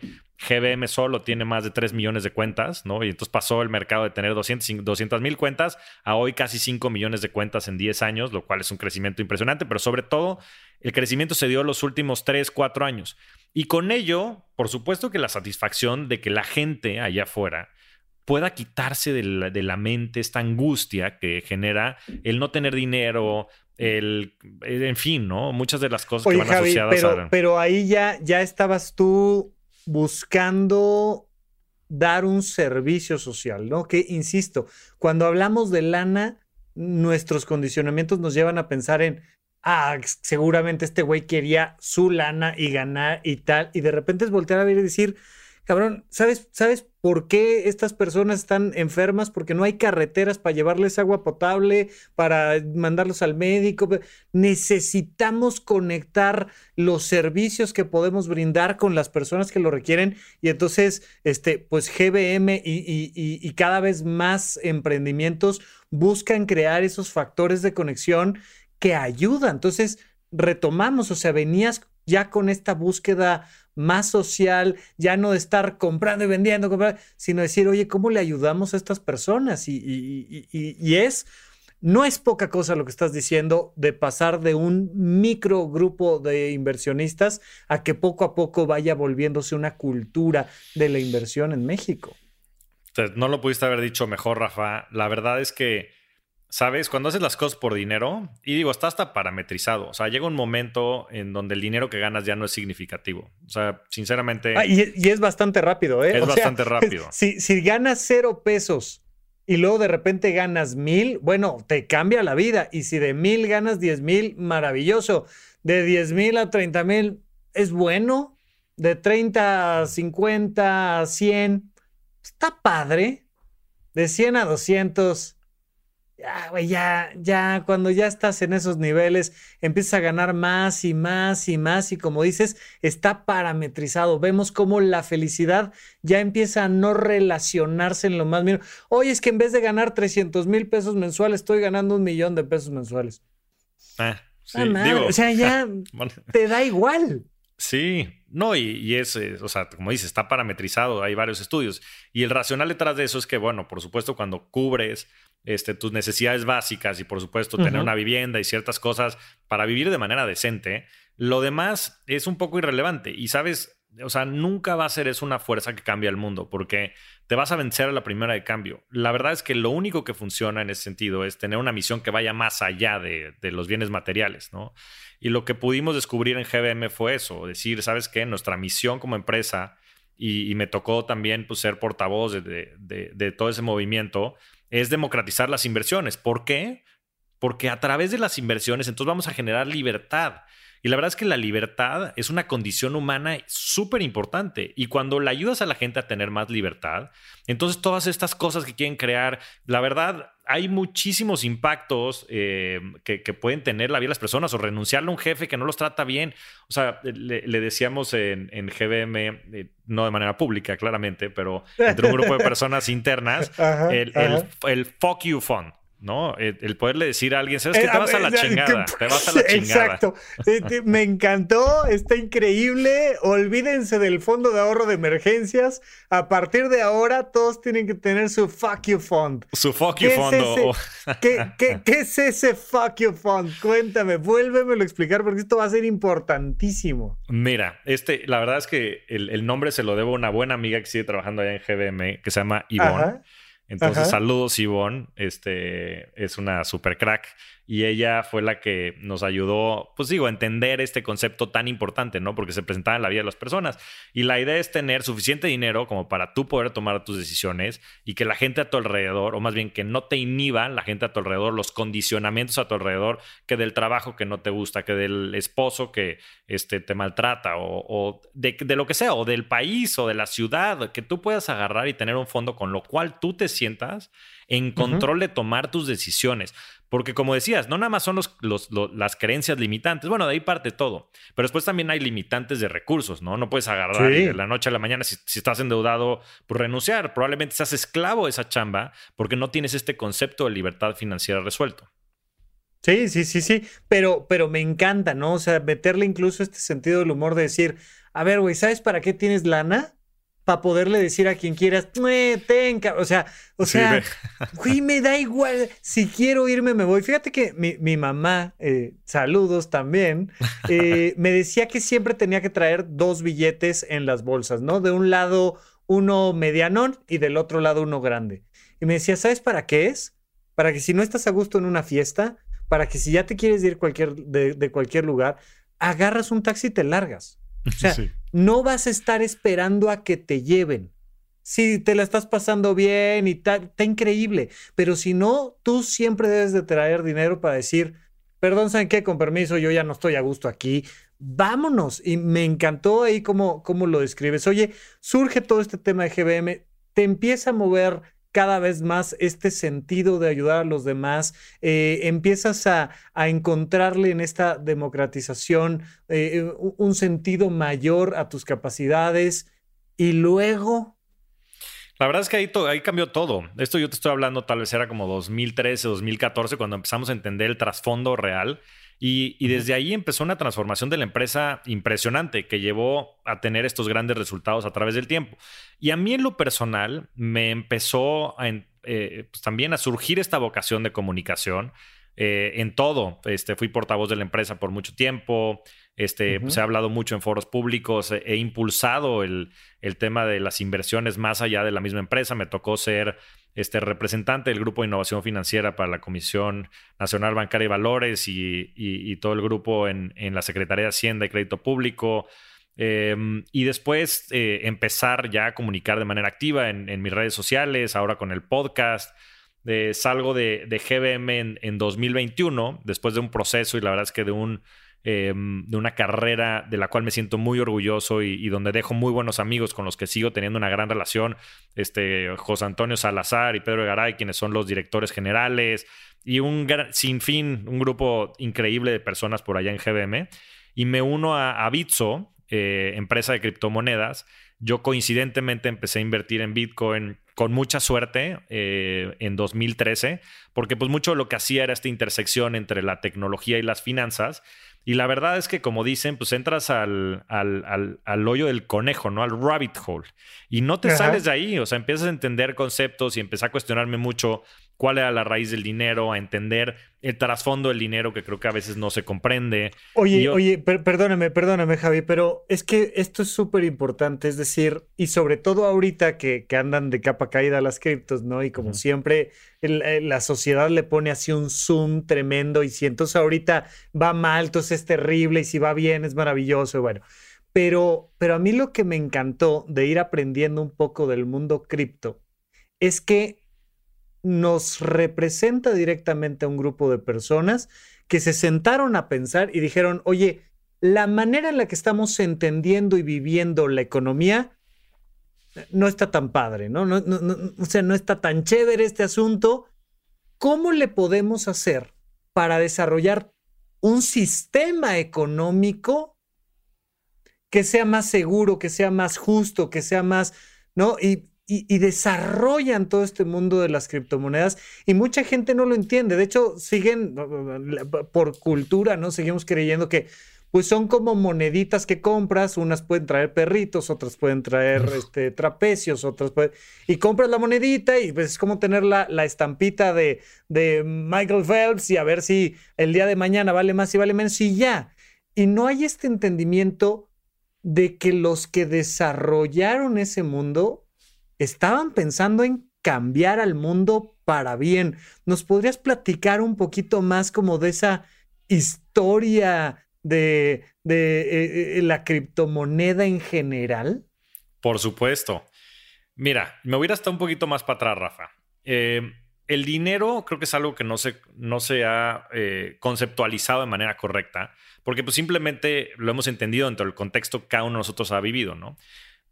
GBM solo tiene más de 3 millones de cuentas, ¿no? Y entonces pasó el mercado de tener 200 mil cuentas a hoy casi 5 millones de cuentas en 10 años, lo cual es un crecimiento impresionante, pero sobre todo el crecimiento se dio los últimos 3, 4 años. Y con ello, por supuesto que la satisfacción de que la gente allá afuera pueda quitarse de la, mente esta angustia que genera el no tener dinero, el, en fin, ¿no? Muchas de las cosas que van asociadas pero, a... Pero ahí ya, ya estabas tú buscando dar un servicio social, ¿no? Que, insisto, cuando hablamos de lana, nuestros condicionamientos nos llevan a pensar en, ah, seguramente este güey quería su lana y ganar y tal, y de repente es voltear a ver y decir, cabrón, ¿sabes, ¿sabes por qué estas personas están enfermas? Porque no hay carreteras para llevarles agua potable, para mandarlos al médico. Necesitamos conectar los servicios que podemos brindar con las personas que lo requieren. Y entonces, este, pues GBM y, y cada vez más emprendimientos buscan crear esos factores de conexión que ayudan. Entonces, retomamos, o sea, venías ya con esta búsqueda más social, ya no de estar comprando y vendiendo, sino decir, oye, ¿cómo le ayudamos a estas personas? Y, es, no es poca cosa lo que estás diciendo de pasar de un micro grupo de inversionistas a que poco a poco vaya volviéndose una cultura de la inversión en México. No lo pudiste haber dicho mejor, Rafa. La verdad es que ¿Sabes? Cuando haces las cosas por dinero, y digo, está hasta parametrizado. O sea, llega un momento en donde el dinero que ganas ya no es significativo. O sea, sinceramente. Ah, y, es bastante rápido, ¿eh? Es bastante rápido. Si, si ganas cero pesos y luego de repente ganas mil, bueno, te cambia la vida. Y si de mil ganas diez mil, maravilloso. De diez mil a treinta mil, es bueno. De 30 a 50 a 100, está padre. De 100 a 200 ya, güey, ya, ya, cuando ya estás en esos niveles, empiezas a ganar más y más y más y como dices, está parametrizado. Vemos cómo la felicidad ya empieza a no relacionarse en lo más mínimo. Oye, es que en vez de ganar 300 mil pesos mensuales, estoy ganando un millón de pesos mensuales. Ah, sí. Ah, o sea, ya te da igual. Sí, no, y, es, eh, o sea, como dices, está parametrizado, hay varios estudios. Y el racional detrás de eso es que, bueno, por supuesto, cuando cubres este, tus necesidades básicas y, por supuesto, tener una vivienda y ciertas cosas para vivir de manera decente, lo demás es un poco irrelevante. Y sabes, o sea, nunca va a ser eso una fuerza que cambia el mundo, porque te vas a vencer a la primera de cambio. La verdad es que lo único que funciona en ese sentido es tener una misión que vaya más allá de, los bienes materiales, ¿no? Y lo que pudimos descubrir en GBM fue eso, decir, ¿sabes qué? Nuestra misión como empresa, y, me tocó también pues, ser portavoz de, de todo ese movimiento, es democratizar las inversiones. ¿Por qué? Porque a través de las inversiones entonces vamos a generar libertad. Y la verdad es que la libertad es una condición humana súper importante. Y cuando le ayudas a la gente a tener más libertad, entonces todas estas cosas que quieren crear, la verdad, hay muchísimos impactos eh, que, pueden tener la vida de las personas o renunciarle a un jefe que no los trata bien. O sea, le, decíamos en, GBM, eh, no de manera pública, claramente, pero entre un grupo de personas internas, el, el fuck you fund. ¿No? El, poderle decir a alguien, ¿sabes que eh, Te vas a la chingada, te vas a la chingada. Exacto. Me encantó, está increíble. Olvídense del fondo de ahorro de emergencias. A partir de ahora, todos tienen que tener su fuck you fund. Su fuck you fund. ¿qué, es ese fuck you fund? Cuéntame, vuélvemelo a explicar porque esto va a ser importantísimo. Mira, este, la verdad es que el, nombre se lo debo a una buena amiga que sigue trabajando allá en GBM, que se llama Ivonne. Entonces, saludos, Ivonne. Este es una super crack y ella fue la que nos ayudó, pues digo, a entender este concepto tan importante, ¿no? Porque se presentaba en la vida de las personas. Y la idea es tener suficiente dinero como para tú poder tomar tus decisiones y que la gente a tu alrededor, o más bien que no te inhiban la gente a tu alrededor, los condicionamientos a tu alrededor, que del trabajo que no te gusta, que del esposo que este, te maltrata, o, de, de lo que sea, o del país o de la ciudad, que tú puedas agarrar y tener un fondo con lo cual tú te sientas en control de tomar tus decisiones. Porque como decías, no nada más son los, las creencias limitantes, bueno, de ahí parte todo, pero después también hay limitantes de recursos, ¿no? No puedes agarrar de la noche a la mañana si, estás endeudado por renunciar, probablemente seas esclavo de esa chamba porque no tienes este concepto de libertad financiera resuelto. Sí, sí, sí, sí, pero, pero me encanta, ¿no? O sea, meterle incluso este sentido del humor de decir, a ver, güey, ¿sabes para qué tienes lana? Para poderle decir a quien quieras, tenga, o sea, o sea, güey, me da igual, si quiero irme, me voy. Fíjate que mi, mamá, eh, saludos también, eh, me decía que siempre tenía que traer dos billetes en las bolsas, ¿no? De un lado uno medianón y del otro lado uno grande. Y me decía, ¿sabes para qué es? Para que si no estás a gusto en una fiesta, para que si ya te quieres ir cualquier, de, cualquier lugar, agarras un taxi y te largas. O sea, no vas a estar esperando a que te lleven. Si te la estás pasando bien y tal, está increíble. Pero si no, tú siempre debes de traer dinero para decir, perdón, ¿saben qué? Con permiso, yo ya no estoy a gusto aquí. Vámonos. Y me encantó ahí cómo, cómo lo describes. Oye, surge todo este tema de GBM, te empieza a mover cada vez más este sentido de ayudar a los demás, eh, empiezas a, encontrarle en esta democratización eh, un sentido mayor a tus capacidades y luego... La verdad es que ahí, ahí cambió todo. Esto yo te estoy hablando tal vez era como 2013, 2014, cuando empezamos a entender el trasfondo real y, desde ahí empezó una transformación de la empresa impresionante que llevó a tener estos grandes resultados a través del tiempo. Y a mí en lo personal me empezó eh, pues, también a surgir esta vocación de comunicación. Eh, en todo. Este, fui portavoz de la empresa por mucho tiempo. Este, Se ha hablado mucho en foros públicos. He, impulsado el, el, tema de las inversiones más allá de la misma empresa. Me tocó ser este, representante del Grupo de Innovación Financiera para la Comisión Nacional Bancaria y Valores y, todo el grupo en, la Secretaría de Hacienda y Crédito Público. Em, y después eh, empezar ya a comunicar de manera activa en, mis redes sociales, ahora con el podcast. Eh, salgo de, GBM en 2021, después de un proceso y la verdad es que de un Em, de una carrera de la cual me siento muy orgulloso y, donde dejo muy buenos amigos con los que sigo teniendo una gran relación. Este, José Antonio Salazar y Pedro Garay, quienes son los directores generales, y un sinfín, un grupo increíble de personas por allá en GBM. Y me uno a, a Bitso, eh, empresa de criptomonedas. Yo coincidentemente empecé a invertir en Bitcoin con mucha suerte eh, en 2013, porque pues mucho de lo que hacía era esta intersección entre la tecnología y las finanzas. Y la verdad es que, como dicen, pues entras al, al, al, hoyo del conejo, ¿no? Al rabbit hole. Y no te sales de ahí. O sea, empiezas a entender conceptos y empiezas a cuestionarme mucho cuál era la raíz del dinero, a entender el trasfondo del dinero que creo que a veces no se comprende. Oye, oye, perdóname, perdóname, Javi, pero es que esto es súper importante. Es decir, y sobre todo ahorita que, que, andan de capa caída las criptos, ¿no? Y como siempre, la sociedad le pone así un zoom tremendo. Y si entonces ahorita va mal, entonces es terrible. Y si va bien, es maravilloso. bueno. Pero, pero a mí lo que me encantó de ir aprendiendo un poco del mundo cripto es que nos representa directamente a un grupo de personas que se sentaron a pensar y dijeron, oye, la manera en la que estamos entendiendo y viviendo la economía no está tan padre, ¿no? No, O sea, no está tan chévere este asunto. ¿Cómo le podemos hacer para desarrollar un sistema económico que sea más seguro, que sea más justo, que sea más, ¿no? Y, desarrollan todo este mundo de las criptomonedas y mucha gente no lo entiende. De hecho, siguen por cultura, ¿no? Seguimos creyendo que pues son como moneditas que compras, unas pueden traer perritos, otras pueden traer este, trapecios, otras pueden... Y compras la monedita y pues es como tener la, la estampita de, de Michael Phelps y a ver si el día de mañana vale más y vale menos y ya. Y no hay este entendimiento de que los que desarrollaron ese mundo estaban pensando en cambiar al mundo para bien. ¿Nos podrías platicar un poquito más como de esa historia de, eh, eh, la criptomoneda en general? Por supuesto. Mira, me voy a ir hasta un poquito más para atrás, Rafa. Eh, el dinero creo que es algo que no se, no se ha conceptualizado de manera correcta, porque pues simplemente lo hemos entendido dentro del contexto que cada uno de nosotros ha vivido, ¿no?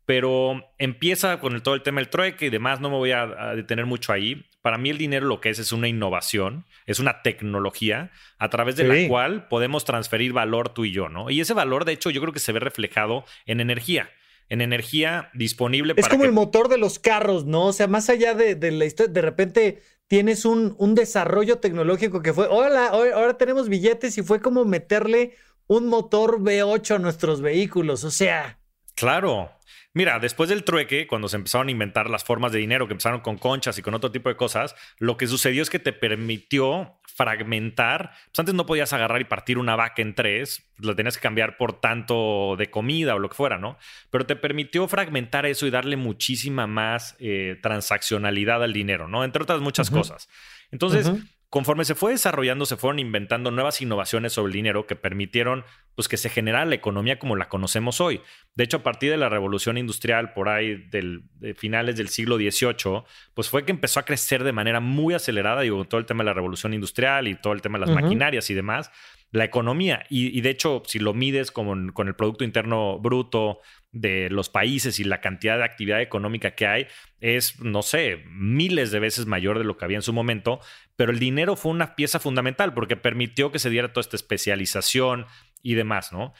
Pero empieza con el, todo el tema del trueque y demás, no me voy a, detener mucho ahí. Para mí el dinero lo que es es una innovación, es una tecnología a través de la cual podemos transferir valor tú y yo, ¿no? Y ese valor, de hecho, yo creo que se ve reflejado en energía en energía disponible. Es como el motor de los carros, ¿no? O sea, más allá de, la historia, de repente tienes un, un desarrollo tecnológico que fue, hola, ahora tenemos billetes y fue como meterle un motor V8 a nuestros vehículos, o sea. Claro. Mira, después del trueque, cuando se empezaron a inventar las formas de dinero, que empezaron con conchas y con otro tipo de cosas, lo que sucedió es que te permitió fragmentar. Pues antes no podías agarrar y partir una vaca en tres, lo tenías que cambiar por tanto de comida o lo que fuera, ¿no? Pero te permitió fragmentar eso y darle muchísima más eh, transaccionalidad al dinero, ¿no? Entre otras muchas cosas. Entonces, Conforme se fue desarrollando, se fueron inventando nuevas innovaciones sobre el dinero que permitieron pues, que se generara la economía como la conocemos hoy. De hecho, a partir de la revolución industrial, por ahí del, de finales del siglo XVIII, pues fue que empezó a crecer de manera muy acelerada, digo, todo el tema de la revolución industrial y todo el tema de las maquinarias y demás, la economía. Y, de hecho, si lo mides con, el Producto Interno Bruto de los países y la cantidad de actividad económica que hay es, no sé, miles de veces mayor de lo que había en su momento, pero el dinero fue una pieza fundamental porque permitió que se diera toda esta especialización y demás, ¿no?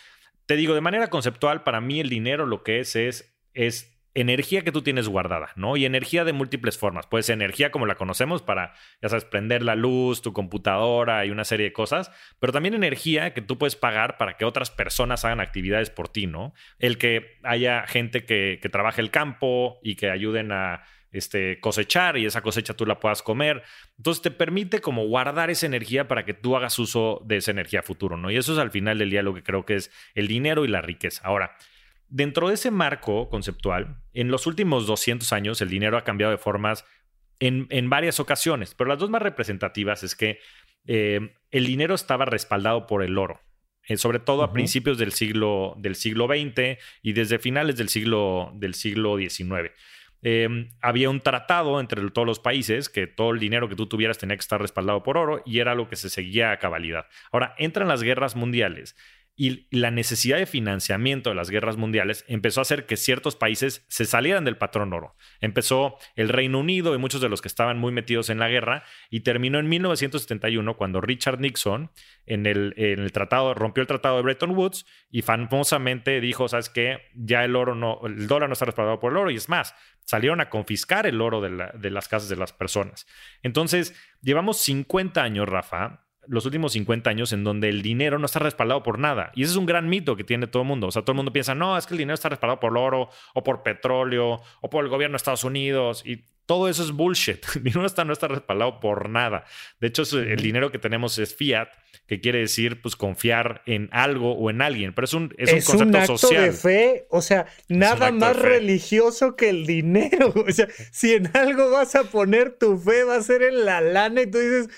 Te digo, de manera conceptual, para mí el dinero lo que es, es energía que tú tienes guardada, ¿no? Y energía de múltiples formas. Puede ser energía como la conocemos para, ya sabes, prender la luz, tu computadora y una serie de cosas, pero también energía que tú puedes pagar para que otras personas hagan actividades por ti, ¿no? El que haya gente que, que trabaje el campo y que ayuden a este, cosechar y esa cosecha tú la puedas comer. Entonces te permite como guardar esa energía para que tú hagas uso de esa energía futuro, ¿no? Y eso es al final del día lo que creo que es el dinero y la riqueza. Ahora, Dentro de ese marco conceptual, en los últimos 200 años el dinero ha cambiado de formas en, varias ocasiones, pero las dos más representativas es que eh, el dinero estaba respaldado por el oro, eh, sobre todo a principios del siglo, del siglo XX y desde finales del siglo, del siglo XIX. Em, había un tratado entre todos los países que todo el dinero que tú tuvieras tenía que estar respaldado por oro y era lo que se seguía a cabalidad. Ahora, entran las guerras mundiales y la necesidad de financiamiento de las guerras mundiales empezó a hacer que ciertos países se salieran del patrón oro. Empezó el Reino Unido y muchos de los que estaban muy metidos en la guerra y terminó en 1971 cuando Richard Nixon en el, en el tratado rompió el tratado de Bretton Woods y famosamente dijo, ¿sabes qué? Ya el oro no, el dólar no está respaldado por el oro y es más, salieron a confiscar el oro de, de las casas de las personas. Entonces, llevamos 50 años, Rafa, los últimos 50 años en donde el dinero no está respaldado por nada. Y ese es un gran mito que tiene todo el mundo. O sea, todo el mundo piensa, no, es que el dinero está respaldado por el oro o por petróleo o por el gobierno de Estados Unidos. Y todo eso es bullshit. El dinero está, no está respaldado por nada. De hecho, el dinero que tenemos es fiat, que quiere decir pues confiar en algo o en alguien. Pero es un, es, un concepto un acto de fe. O sea, nada más religioso que el dinero. O sea, si en algo vas a poner tu fe, va a ser en la lana y tú dices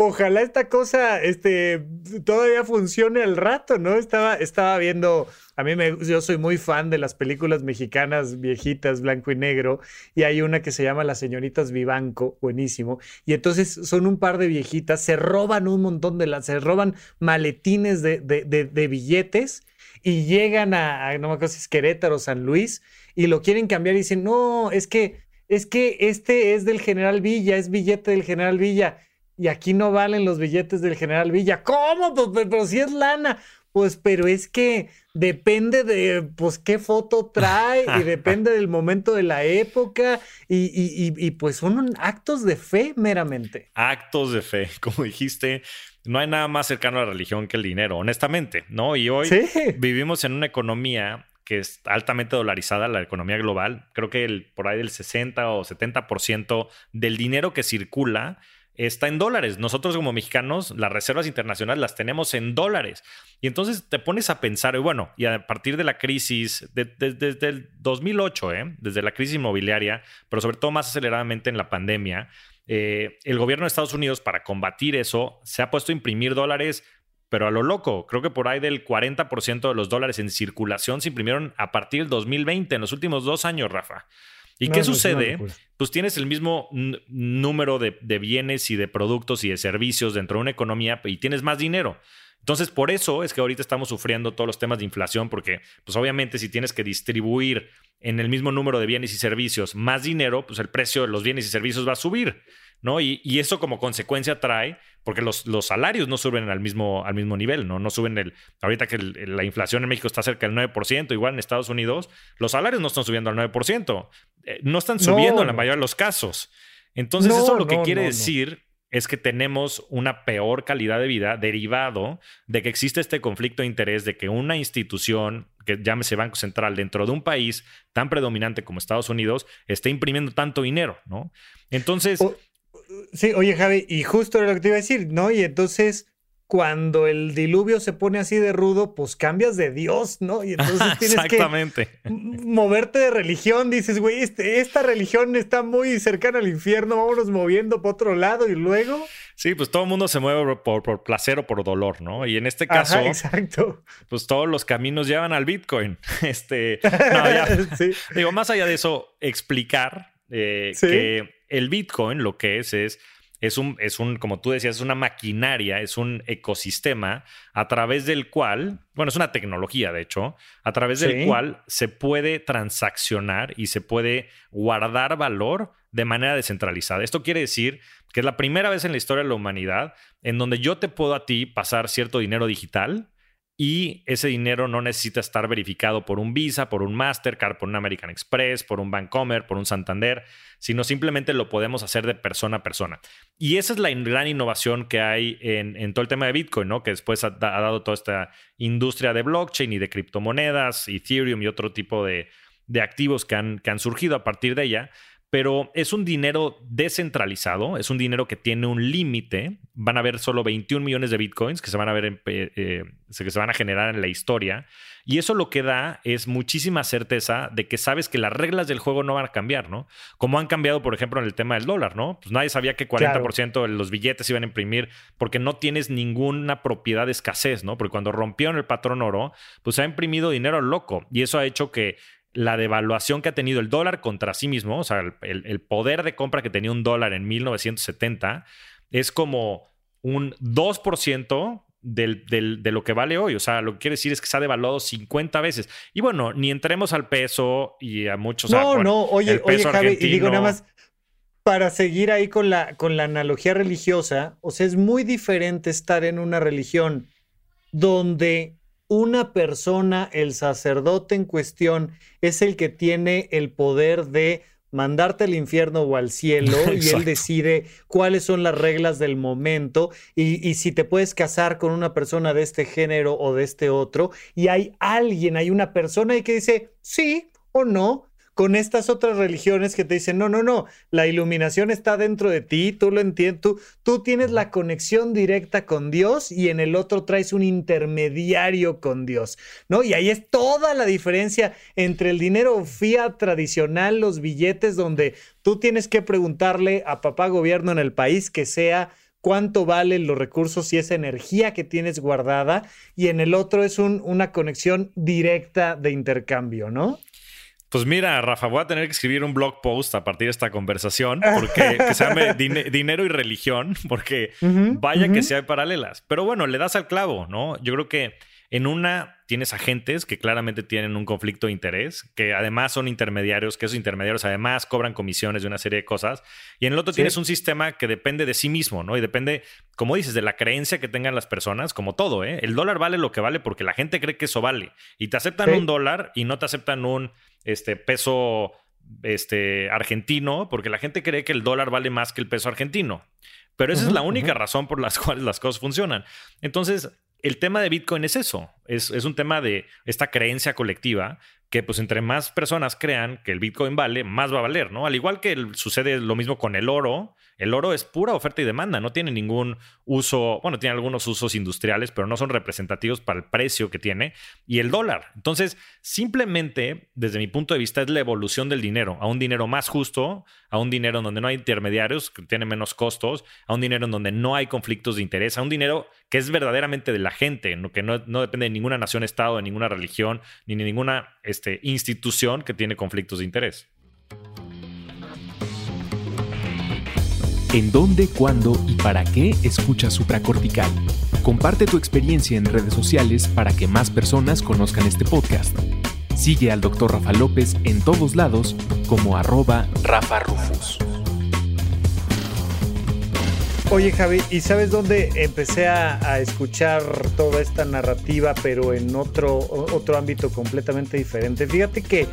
ojalá esta cosa este, todavía funcione al rato, ¿no? Estaba, estaba viendo, a mí me, yo soy muy fan de las películas mexicanas viejitas, blanco y negro, y hay una que se llama Las señoritas Vivanco, buenísimo, y entonces son un par de viejitas, se roban un montón de las, se roban maletines de, de, billetes y llegan a, no me acuerdo si es Querétaro, San Luis, y lo quieren cambiar y dicen, no, es que, es que este es del General Villa, es billete del General Villa y aquí no valen los billetes del general Villa. ¿Cómo? Pues, pero, si es lana. Pues, pero es que depende de, pues, qué foto trae y depende del momento de la época y, y, pues son actos de fe meramente. Actos de fe, como dijiste, no hay nada más cercano a la religión que el dinero, honestamente, ¿no? Y hoy vivimos en una economía que es altamente dolarizada, la economía global. Creo que el, por ahí del 60 o 70% del dinero que circula está en dólares. Nosotros como mexicanos, las reservas internacionales las tenemos en dólares. Y entonces te pones a pensar, y bueno, y a partir de la crisis, desde el 2008, ¿eh? desde la crisis inmobiliaria, pero sobre todo más aceleradamente en la pandemia, eh, el gobierno de Estados Unidos para combatir eso se ha puesto a imprimir dólares pero a lo loco. Creo que por ahí del 40% de los dólares en circulación se imprimieron a partir del 2020, en los últimos dos años, Rafa. ¿Y qué sucede? Pues tienes el mismo número de, bienes y de productos y de servicios dentro de una economía y tienes más dinero. Entonces, por eso es que ahorita estamos sufriendo todos los temas de inflación, porque, pues obviamente, si tienes que distribuir en el mismo número de bienes y servicios más dinero, pues el precio de los bienes y servicios va a subir. ¿No? Y, eso como consecuencia trae, porque los, los, salarios no suben al mismo, al mismo nivel, ¿no? No suben el. Ahorita que la inflación en México está cerca del 9%, igual en Estados Unidos, los salarios no están subiendo al 9%. Eh, no están subiendo en la mayoría de los casos. Entonces, eso lo que quiere decir es que tenemos una peor calidad de vida derivado de que existe este conflicto de interés de que una institución, que llámese Banco Central, dentro de un país tan predominante como Estados Unidos, esté imprimiendo tanto dinero, ¿no? Entonces... sí, oye Javi, y justo era lo que te iba a decir, ¿no? Y entonces cuando el diluvio se pone así de rudo, pues cambias de Dios, ¿no? Y entonces tienes que moverte de religión. Dices, güey, este, esta religión está muy cercana al infierno, vámonos moviendo para otro lado y luego. Sí, pues todo el mundo se mueve por, placer o por dolor, ¿no? Y en este caso, exacto. pues todos los caminos llevan al Bitcoin. Este, digo, más allá de eso, explicar eh, que el Bitcoin lo que es es es un, es un, como tú decías, es una maquinaria, es un ecosistema a través del cual, bueno, es una tecnología, de hecho, a través del cual se puede transaccionar y se puede guardar valor de manera descentralizada. Esto quiere decir que es la primera vez en la historia de la humanidad en donde yo te puedo a ti pasar cierto dinero digital y ese dinero no necesita estar verificado por un Visa, por un Mastercard, por un American Express, por un Bancomer, por un Santander, sino simplemente lo podemos hacer de persona a persona. Y esa es la gran innovación que hay en, todo el tema de Bitcoin, ¿no? que después ha, dado toda esta industria de blockchain y de criptomonedas, Ethereum y otro tipo de, activos que han, que han surgido a partir de ella pero es un dinero descentralizado, es un dinero que tiene un límite. Van a haber solo 21 millones de bitcoins que se van a ver eh, eh, que se van a generar en la historia. Y eso lo que da es muchísima certeza de que sabes que las reglas del juego no van a cambiar, ¿no? Como han cambiado, por ejemplo, en el tema del dólar, ¿no? Pues nadie sabía que 40% de los billetes iban a imprimir porque no tienes ninguna propiedad de escasez, ¿no? Porque cuando rompieron el patrón oro, pues se ha imprimido dinero loco. Y eso ha hecho que la devaluación que ha tenido el dólar contra sí mismo, o sea, el, poder de compra que tenía un dólar en 1970, es como un 2% del, de lo que vale hoy. O sea, lo que quiere decir es que se ha devaluado 50 veces. Y bueno, ni entremos al peso y a muchos. No, no, oye, oye, Javi, y digo nada más, para seguir ahí con la, con la analogía religiosa, o sea, es muy diferente estar en una religión donde una persona, el sacerdote en cuestión, es el que tiene el poder de mandarte al infierno o al cielo y él decide cuáles son las reglas del momento y, y, si te puedes casar con una persona de este género o de este otro y hay alguien, hay una persona ahí que dice sí o no con estas otras religiones que te dicen, no, no, no, la iluminación está dentro de ti, tú lo entiendes, tú, tú tienes la conexión directa con Dios y en el otro traes un intermediario con Dios, ¿no? Y ahí es toda la diferencia entre el dinero fiat tradicional, los billetes, donde tú tienes que preguntarle a papá gobierno en el país que sea cuánto valen los recursos y esa energía que tienes guardada, y en el otro es un, una conexión directa de intercambio, ¿no? Pues mira, Rafa, voy a tener que escribir un blog post a partir de esta conversación porque que se llame Dinero y Religión, porque vaya que sea hay paralelas. Pero bueno, le das al clavo, ¿no? Yo creo que en una tienes agentes que claramente tienen un conflicto de interés, que además son intermediarios, que esos intermediarios además cobran comisiones de una serie de cosas. Y en el otro tienes un sistema que depende de sí mismo, ¿no? Y depende, como dices, de la creencia que tengan las personas, como todo, ¿eh? El dólar vale lo que vale porque la gente cree que eso vale. Y te aceptan un dólar y no te aceptan un este, peso este, argentino, porque la gente cree que el dólar vale más que el peso argentino. Pero esa es la única razón por las cuales las cosas funcionan. Entonces, el tema de Bitcoin es eso, es, es, un tema de esta creencia colectiva que pues entre más personas crean que el Bitcoin vale, más va a valer, ¿no? Al igual que sucede lo mismo con el oro, el oro es pura oferta y demanda, no tiene ningún uso, bueno, tiene algunos usos industriales, pero no son representativos para el precio que tiene, y el dólar. Entonces, simplemente, desde mi punto de vista, es la evolución del dinero, a un dinero más justo, a un dinero en donde no hay intermediarios, que tiene menos costos, a un dinero en donde no hay conflictos de interés, a un dinero que es verdaderamente de la gente, que no, no depende de ninguna nación, estado, de ninguna religión, ni ninguna este, institución que tiene conflictos de interés. ¿En dónde, cuándo y para qué escuchas supracortical? Comparte tu experiencia en redes sociales para que más personas conozcan este podcast. Sigue al Dr. Rafa López en todos lados como arroba Rafa Rufus. Oye Javi, ¿y sabes dónde empecé a, escuchar toda esta narrativa, pero en otro, otro ámbito completamente diferente? Fíjate que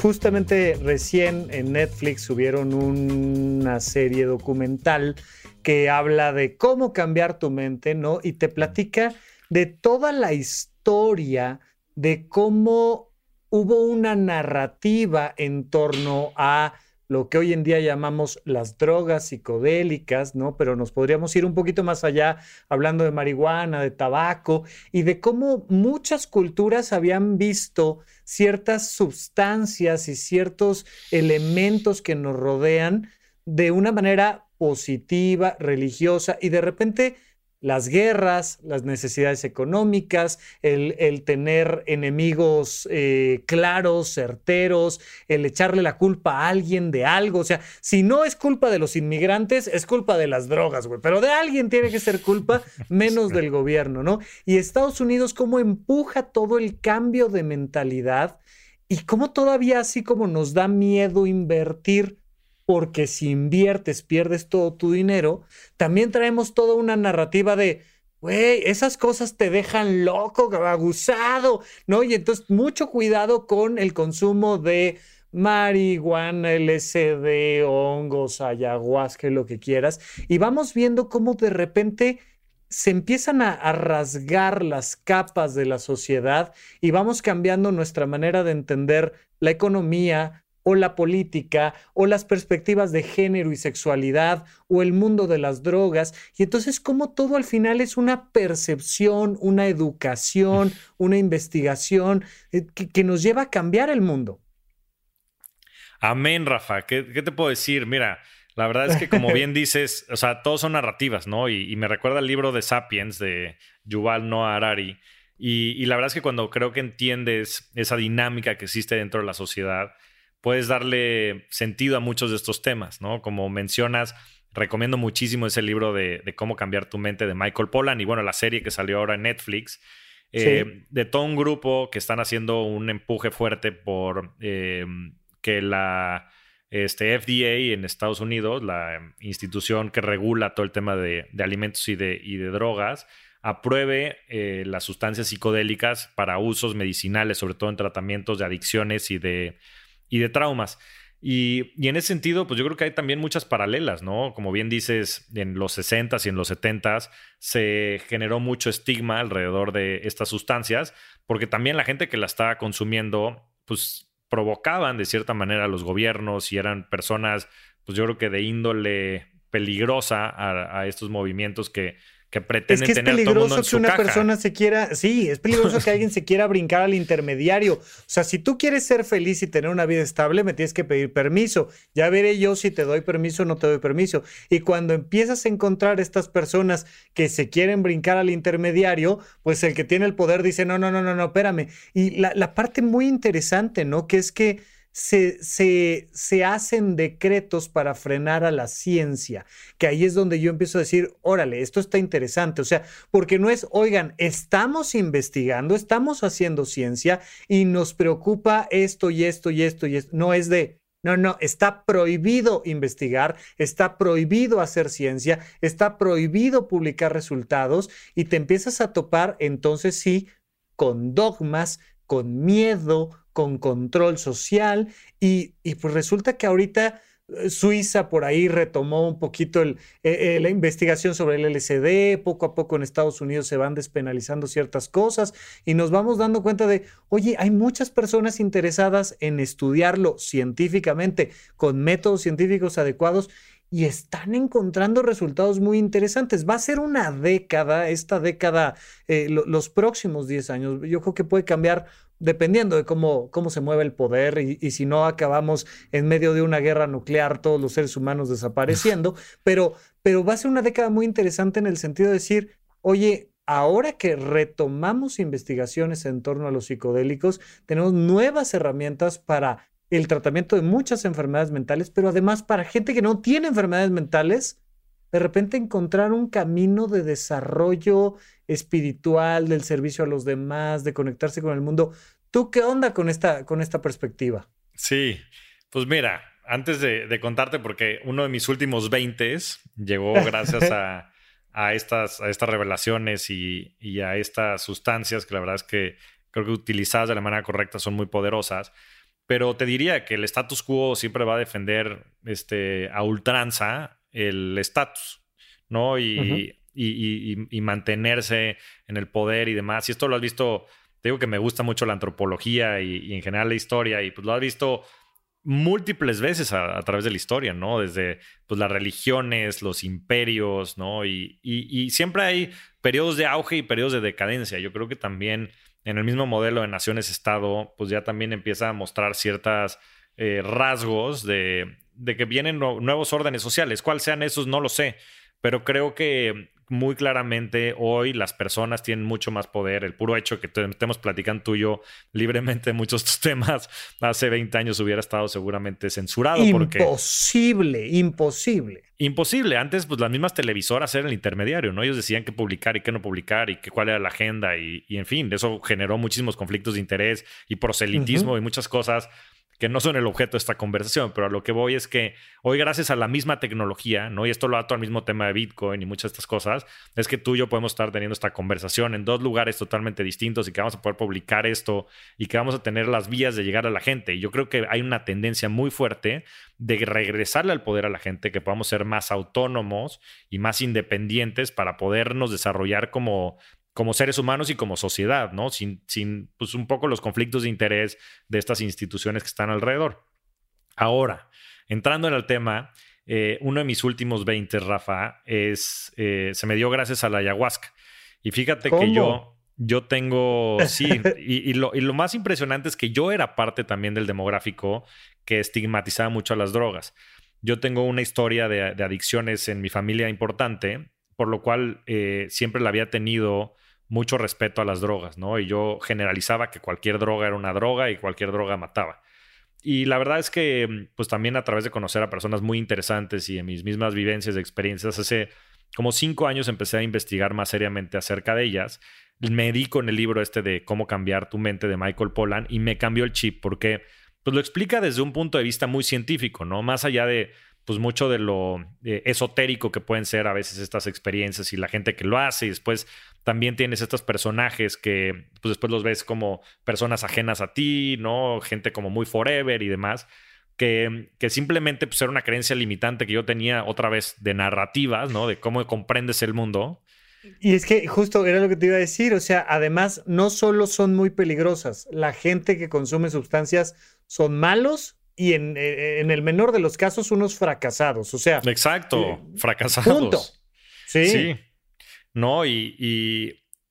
justamente recién en Netflix subieron una serie documental que habla de cómo cambiar tu mente, ¿no? Y te platica de toda la historia de cómo hubo una narrativa en torno a lo que hoy en día llamamos las drogas psicodélicas, ¿no? Pero nos podríamos ir un poquito más allá hablando de marihuana, de tabaco y de cómo muchas culturas habían visto ciertas sustancias y ciertos elementos que nos rodean de una manera positiva, religiosa y de repente las guerras, las necesidades económicas, el, tener enemigos eh, claros, certeros, el echarle la culpa a alguien de algo. O sea, si no es culpa de los inmigrantes, es culpa de las drogas, güey. Pero de alguien tiene que ser culpa, menos del gobierno, ¿no? Y Estados Unidos, cómo empuja todo el cambio de mentalidad y cómo todavía así como nos da miedo invertir porque si inviertes, pierdes todo tu dinero, también traemos toda una narrativa de, güey, esas cosas te dejan loco, abusado, ¿no? Y entonces mucho cuidado con el consumo de marihuana, LSD, hongos, ayahuasca, lo que quieras. Y vamos viendo cómo de repente se empiezan a, a, rasgar las capas de la sociedad y vamos cambiando nuestra manera de entender la economía, o la política o las perspectivas de género y sexualidad o el mundo de las drogas. Y entonces como todo al final es una percepción, una educación, una investigación eh, que, nos lleva a cambiar el mundo. Amén, Rafa. ¿Qué, te puedo decir? Mira, la verdad es que como bien dices, o sea, todos son narrativas, ¿no? Y, me recuerda el libro de Sapiens de Yuval Noah Harari. Y, y la verdad es que cuando creo que entiendes esa dinámica que existe dentro de la sociedad, puedes darle sentido a muchos de estos temas, ¿no? Como mencionas, recomiendo muchísimo ese libro de, cómo cambiar tu mente de Michael Pollan y bueno, la serie que salió ahora en Netflix. Eh, de todo un grupo que están haciendo un empuje fuerte por eh, que la este, FDA en Estados Unidos, la institución que regula todo el tema de, alimentos y de, y de drogas, apruebe eh, las sustancias psicodélicas para usos medicinales, sobre todo en tratamientos de adicciones y de y de traumas. Y, en ese sentido, pues yo creo que hay también muchas paralelas, ¿no? Como bien dices, en los 60s y en los 70s se generó mucho estigma alrededor de estas sustancias, porque también la gente que la estaba consumiendo, pues provocaban de cierta manera a los gobiernos y eran personas, pues yo creo que de índole peligrosa a estos movimientos que que pretenden es que es peligroso que una persona se quiera, sí, es peligroso que alguien se quiera brincar al intermediario. O sea, si tú quieres ser feliz y tener una vida estable, me tienes que pedir permiso. Ya veré yo si te doy permiso o no te doy permiso. Y cuando empiezas a encontrar estas personas que se quieren brincar al intermediario, pues el que tiene el poder dice, no, no, no, no, no, espérame. Y la, la parte muy interesante, ¿no? Que es que se, se, hacen decretos para frenar a la ciencia, que ahí es donde yo empiezo a decir, órale, esto está interesante, o sea, porque no es, oigan, estamos investigando, estamos haciendo ciencia y nos preocupa esto y esto y esto y esto, no es de... No, no, está prohibido investigar, está prohibido hacer ciencia, está prohibido publicar resultados y te empiezas a topar entonces sí con dogmas, con miedo, con control social y, pues resulta que ahorita eh, Suiza por ahí retomó un poquito el, eh, eh, la investigación sobre el LCD, poco a poco en Estados Unidos se van despenalizando ciertas cosas y nos vamos dando cuenta de, oye, hay muchas personas interesadas en estudiarlo científicamente, con métodos científicos adecuados y están encontrando resultados muy interesantes. Va a ser una década, esta década, los próximos 10 años, yo creo que puede cambiar dependiendo de cómo, cómo se mueve el poder y, si no acabamos en medio de una guerra nuclear, todos los seres humanos desapareciendo, pero, pero va a ser una década muy interesante en el sentido de decir, oye, ahora que retomamos investigaciones en torno a los psicodélicos, tenemos nuevas herramientas para el tratamiento de muchas enfermedades mentales, pero además para gente que no tiene enfermedades mentales, de repente encontrar un camino de desarrollo espiritual, del servicio a los demás, de conectarse con el mundo. ¿Tú qué onda con esta, con esta perspectiva? Sí, pues mira, antes de, contarte, porque uno de mis últimos 20 llegó gracias a, estas, a estas revelaciones y, y, a estas sustancias que la verdad es que creo que utilizadas de la manera correcta son muy poderosas. pero te diría que el status quo siempre va a defender este, a ultranza el estatus, ¿no? Y, y, mantenerse en el poder y demás. Y esto lo has visto, te digo que me gusta mucho la antropología y, en general la historia, y pues lo has visto múltiples veces a, través de la historia, ¿no? Desde pues, las religiones, los imperios, ¿no? Y, y, siempre hay periodos de auge y periodos de decadencia. Yo creo que también en el mismo modelo de naciones-estado, pues ya también empieza a mostrar ciertas eh, rasgos de, de, que vienen nuevos órdenes sociales. ¿Cuáles sean esos? No lo sé. Pero creo que muy claramente hoy las personas tienen mucho más poder. El puro hecho que estemos platicando tú y yo libremente de muchos temas hace 20 años hubiera estado seguramente censurado. Imposible, imposible. Imposible. Antes, pues las mismas televisoras eran el intermediario, ¿no? Ellos decían qué publicar y qué no publicar y qué, cuál era la agenda y, en fin, eso generó muchísimos conflictos de interés y proselitismo y muchas cosas que no son el objeto de esta conversación, pero a lo que voy es que hoy gracias a la misma tecnología, ¿no? Y esto lo ato al mismo tema de Bitcoin y muchas de estas cosas, es que tú y yo podemos estar teniendo esta conversación en dos lugares totalmente distintos y que vamos a poder publicar esto y que vamos a tener las vías de llegar a la gente. Y yo creo que hay una tendencia muy fuerte de regresarle al poder a la gente, que podamos ser más autónomos y más independientes para podernos desarrollar como como seres humanos y como sociedad, ¿no? Sin, sin pues, un poco los conflictos de interés de estas instituciones que están alrededor. Ahora, entrando en el tema, eh, uno de mis últimos 20, Rafa, es, eh, se me dio gracias a la ayahuasca. Y fíjate que yo, yo tengo, sí, y, lo, y, lo, más impresionante es que yo era parte también del demográfico que estigmatizaba mucho a las drogas. Yo tengo una historia de, adicciones en mi familia importante, por lo cual eh, siempre la había tenido mucho respeto a las drogas, ¿no? Y yo generalizaba que cualquier droga era una droga y cualquier droga mataba. Y la verdad es que, pues también a través de conocer a personas muy interesantes y en mis mismas vivencias, experiencias, hace como cinco años empecé a investigar más seriamente acerca de ellas. Me di con el libro este de Cómo cambiar tu mente de Michael Pollan y me cambió el chip porque pues lo explica desde un punto de vista muy científico, ¿no? Más allá de pues mucho de lo eh, esotérico que pueden ser a veces estas experiencias y la gente que lo hace y después también tienes estos personajes que pues después los ves como personas ajenas a ti, ¿no? Gente como muy forever y demás. Que, que, simplemente pues, era una creencia limitante que yo tenía otra vez de narrativas, ¿no? De cómo comprendes el mundo. Y es que justo era lo que te iba a decir, o sea, además no solo son muy peligrosas, la gente que consume sustancias son malos y en, en el menor de los casos unos fracasados, o sea. Exacto, eh, fracasados. Punto. Sí. sí. ¿no? Y,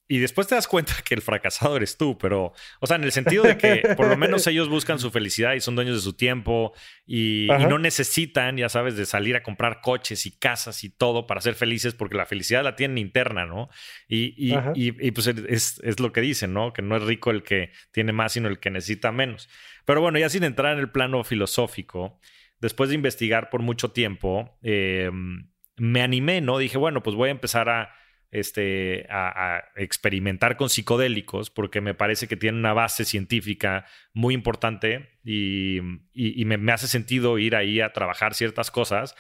y, después te das cuenta que el fracasado eres tú, pero, o sea, en el sentido de que por lo menos ellos buscan su felicidad y son dueños de su tiempo y, no necesitan, ya sabes, de salir a comprar coches y casas y todo para ser felices porque la felicidad la tienen interna, ¿no? Y, y pues es, es, lo que dicen, ¿no? Que no es rico el que tiene más, sino el que necesita menos. Pero bueno, ya sin entrar en el plano filosófico, después de investigar por mucho tiempo, eh, me animé, ¿no? Dije, bueno, pues voy a empezar a este, a, experimentar con psicodélicos porque me parece que tiene una base científica muy importante y, me, hace sentido ir ahí a trabajar ciertas cosas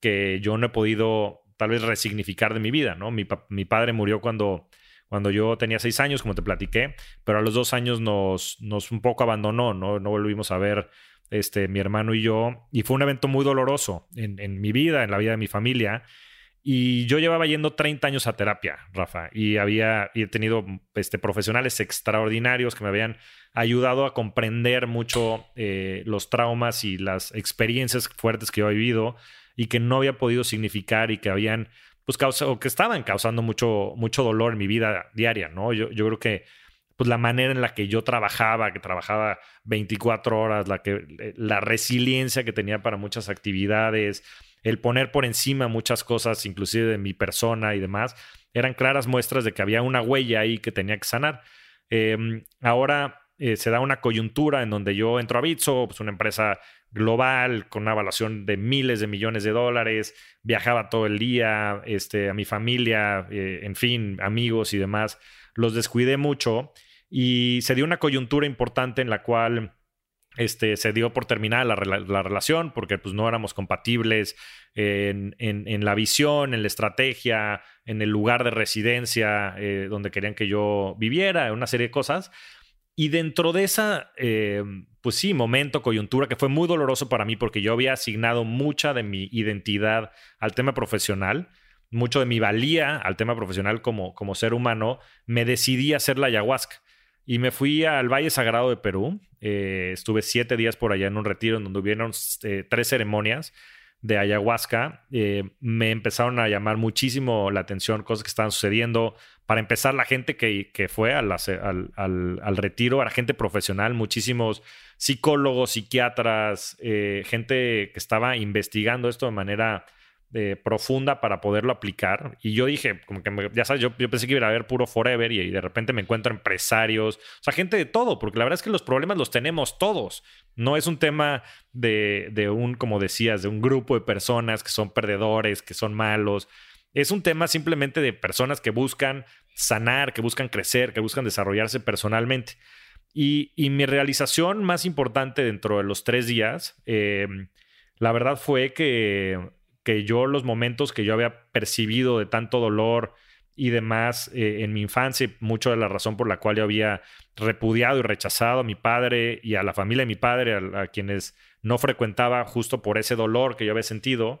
que yo no he podido tal vez resignificar de mi vida, ¿no? Mi, padre murió cuando, cuando yo tenía seis años, como te platiqué, pero a los dos años nos, nos un poco abandonó, ¿no? No volvimos a ver este, mi hermano y yo, y fue un evento muy doloroso en, en mi vida, en la vida de mi familia, y yo llevaba yendo 30 años a terapia, Rafa, y había y he tenido este, profesionales extraordinarios que me habían ayudado a comprender mucho eh, los traumas y las experiencias fuertes que yo he vivido y que no había podido significar y que habían, pues, causado, que estaban causando mucho, mucho dolor en mi vida diaria, ¿no? Yo, yo creo que pues la manera en la que yo trabajaba, que trabajaba 24 horas, la, que, la resiliencia que tenía para muchas actividades, el poner por encima muchas cosas, inclusive de mi persona y demás, eran claras muestras de que había una huella ahí que tenía que sanar. Em, ahora eh, se da una coyuntura en donde yo entro a Bitso, pues una empresa global con una evaluación de miles de millones de dólares, viajaba todo el día, este, a mi familia, eh, en fin, amigos y demás, los descuidé mucho y se dio una coyuntura importante en la cual este, se dio por terminada la, relación porque pues, no éramos compatibles en, la visión, en la estrategia, en el lugar de residencia eh, donde querían que yo viviera, una serie de cosas. Y dentro de esa, eh, pues sí, momento, coyuntura, que fue muy doloroso para mí porque yo había asignado mucha de mi identidad al tema profesional, mucho de mi valía al tema profesional como, como ser humano, me decidí a hacer la ayahuasca. Y me fui al Valle Sagrado de Perú. Eh, estuve siete días por allá en un retiro en donde hubieron eh, tres ceremonias de ayahuasca. me empezaron a llamar muchísimo la atención cosas que estaban sucediendo para empezar, la gente que, fue al, al, retiro era gente profesional, muchísimos psicólogos, psiquiatras, eh, gente que estaba investigando esto de manera eh, profunda para poderlo aplicar. Y yo dije, como que ya sabes, yo, pensé que iba a haber puro forever y, de repente me encuentro empresarios, o sea, gente de todo, porque la verdad es que los problemas los tenemos todos. No es un tema de, de un, como decías, de un grupo de personas que son perdedores, que son malos es un tema simplemente de personas que buscan sanar, que buscan crecer, que buscan desarrollarse personalmente. Y, mi realización más importante dentro de los tres días, eh, la verdad fue que, que, yo los momentos que yo había percibido de tanto dolor y demás eh, en mi infancia, mucho de la razón por la cual yo había repudiado y rechazado a mi padre y a la familia de mi padre, a quienes no frecuentaba justo por ese dolor que yo había sentido,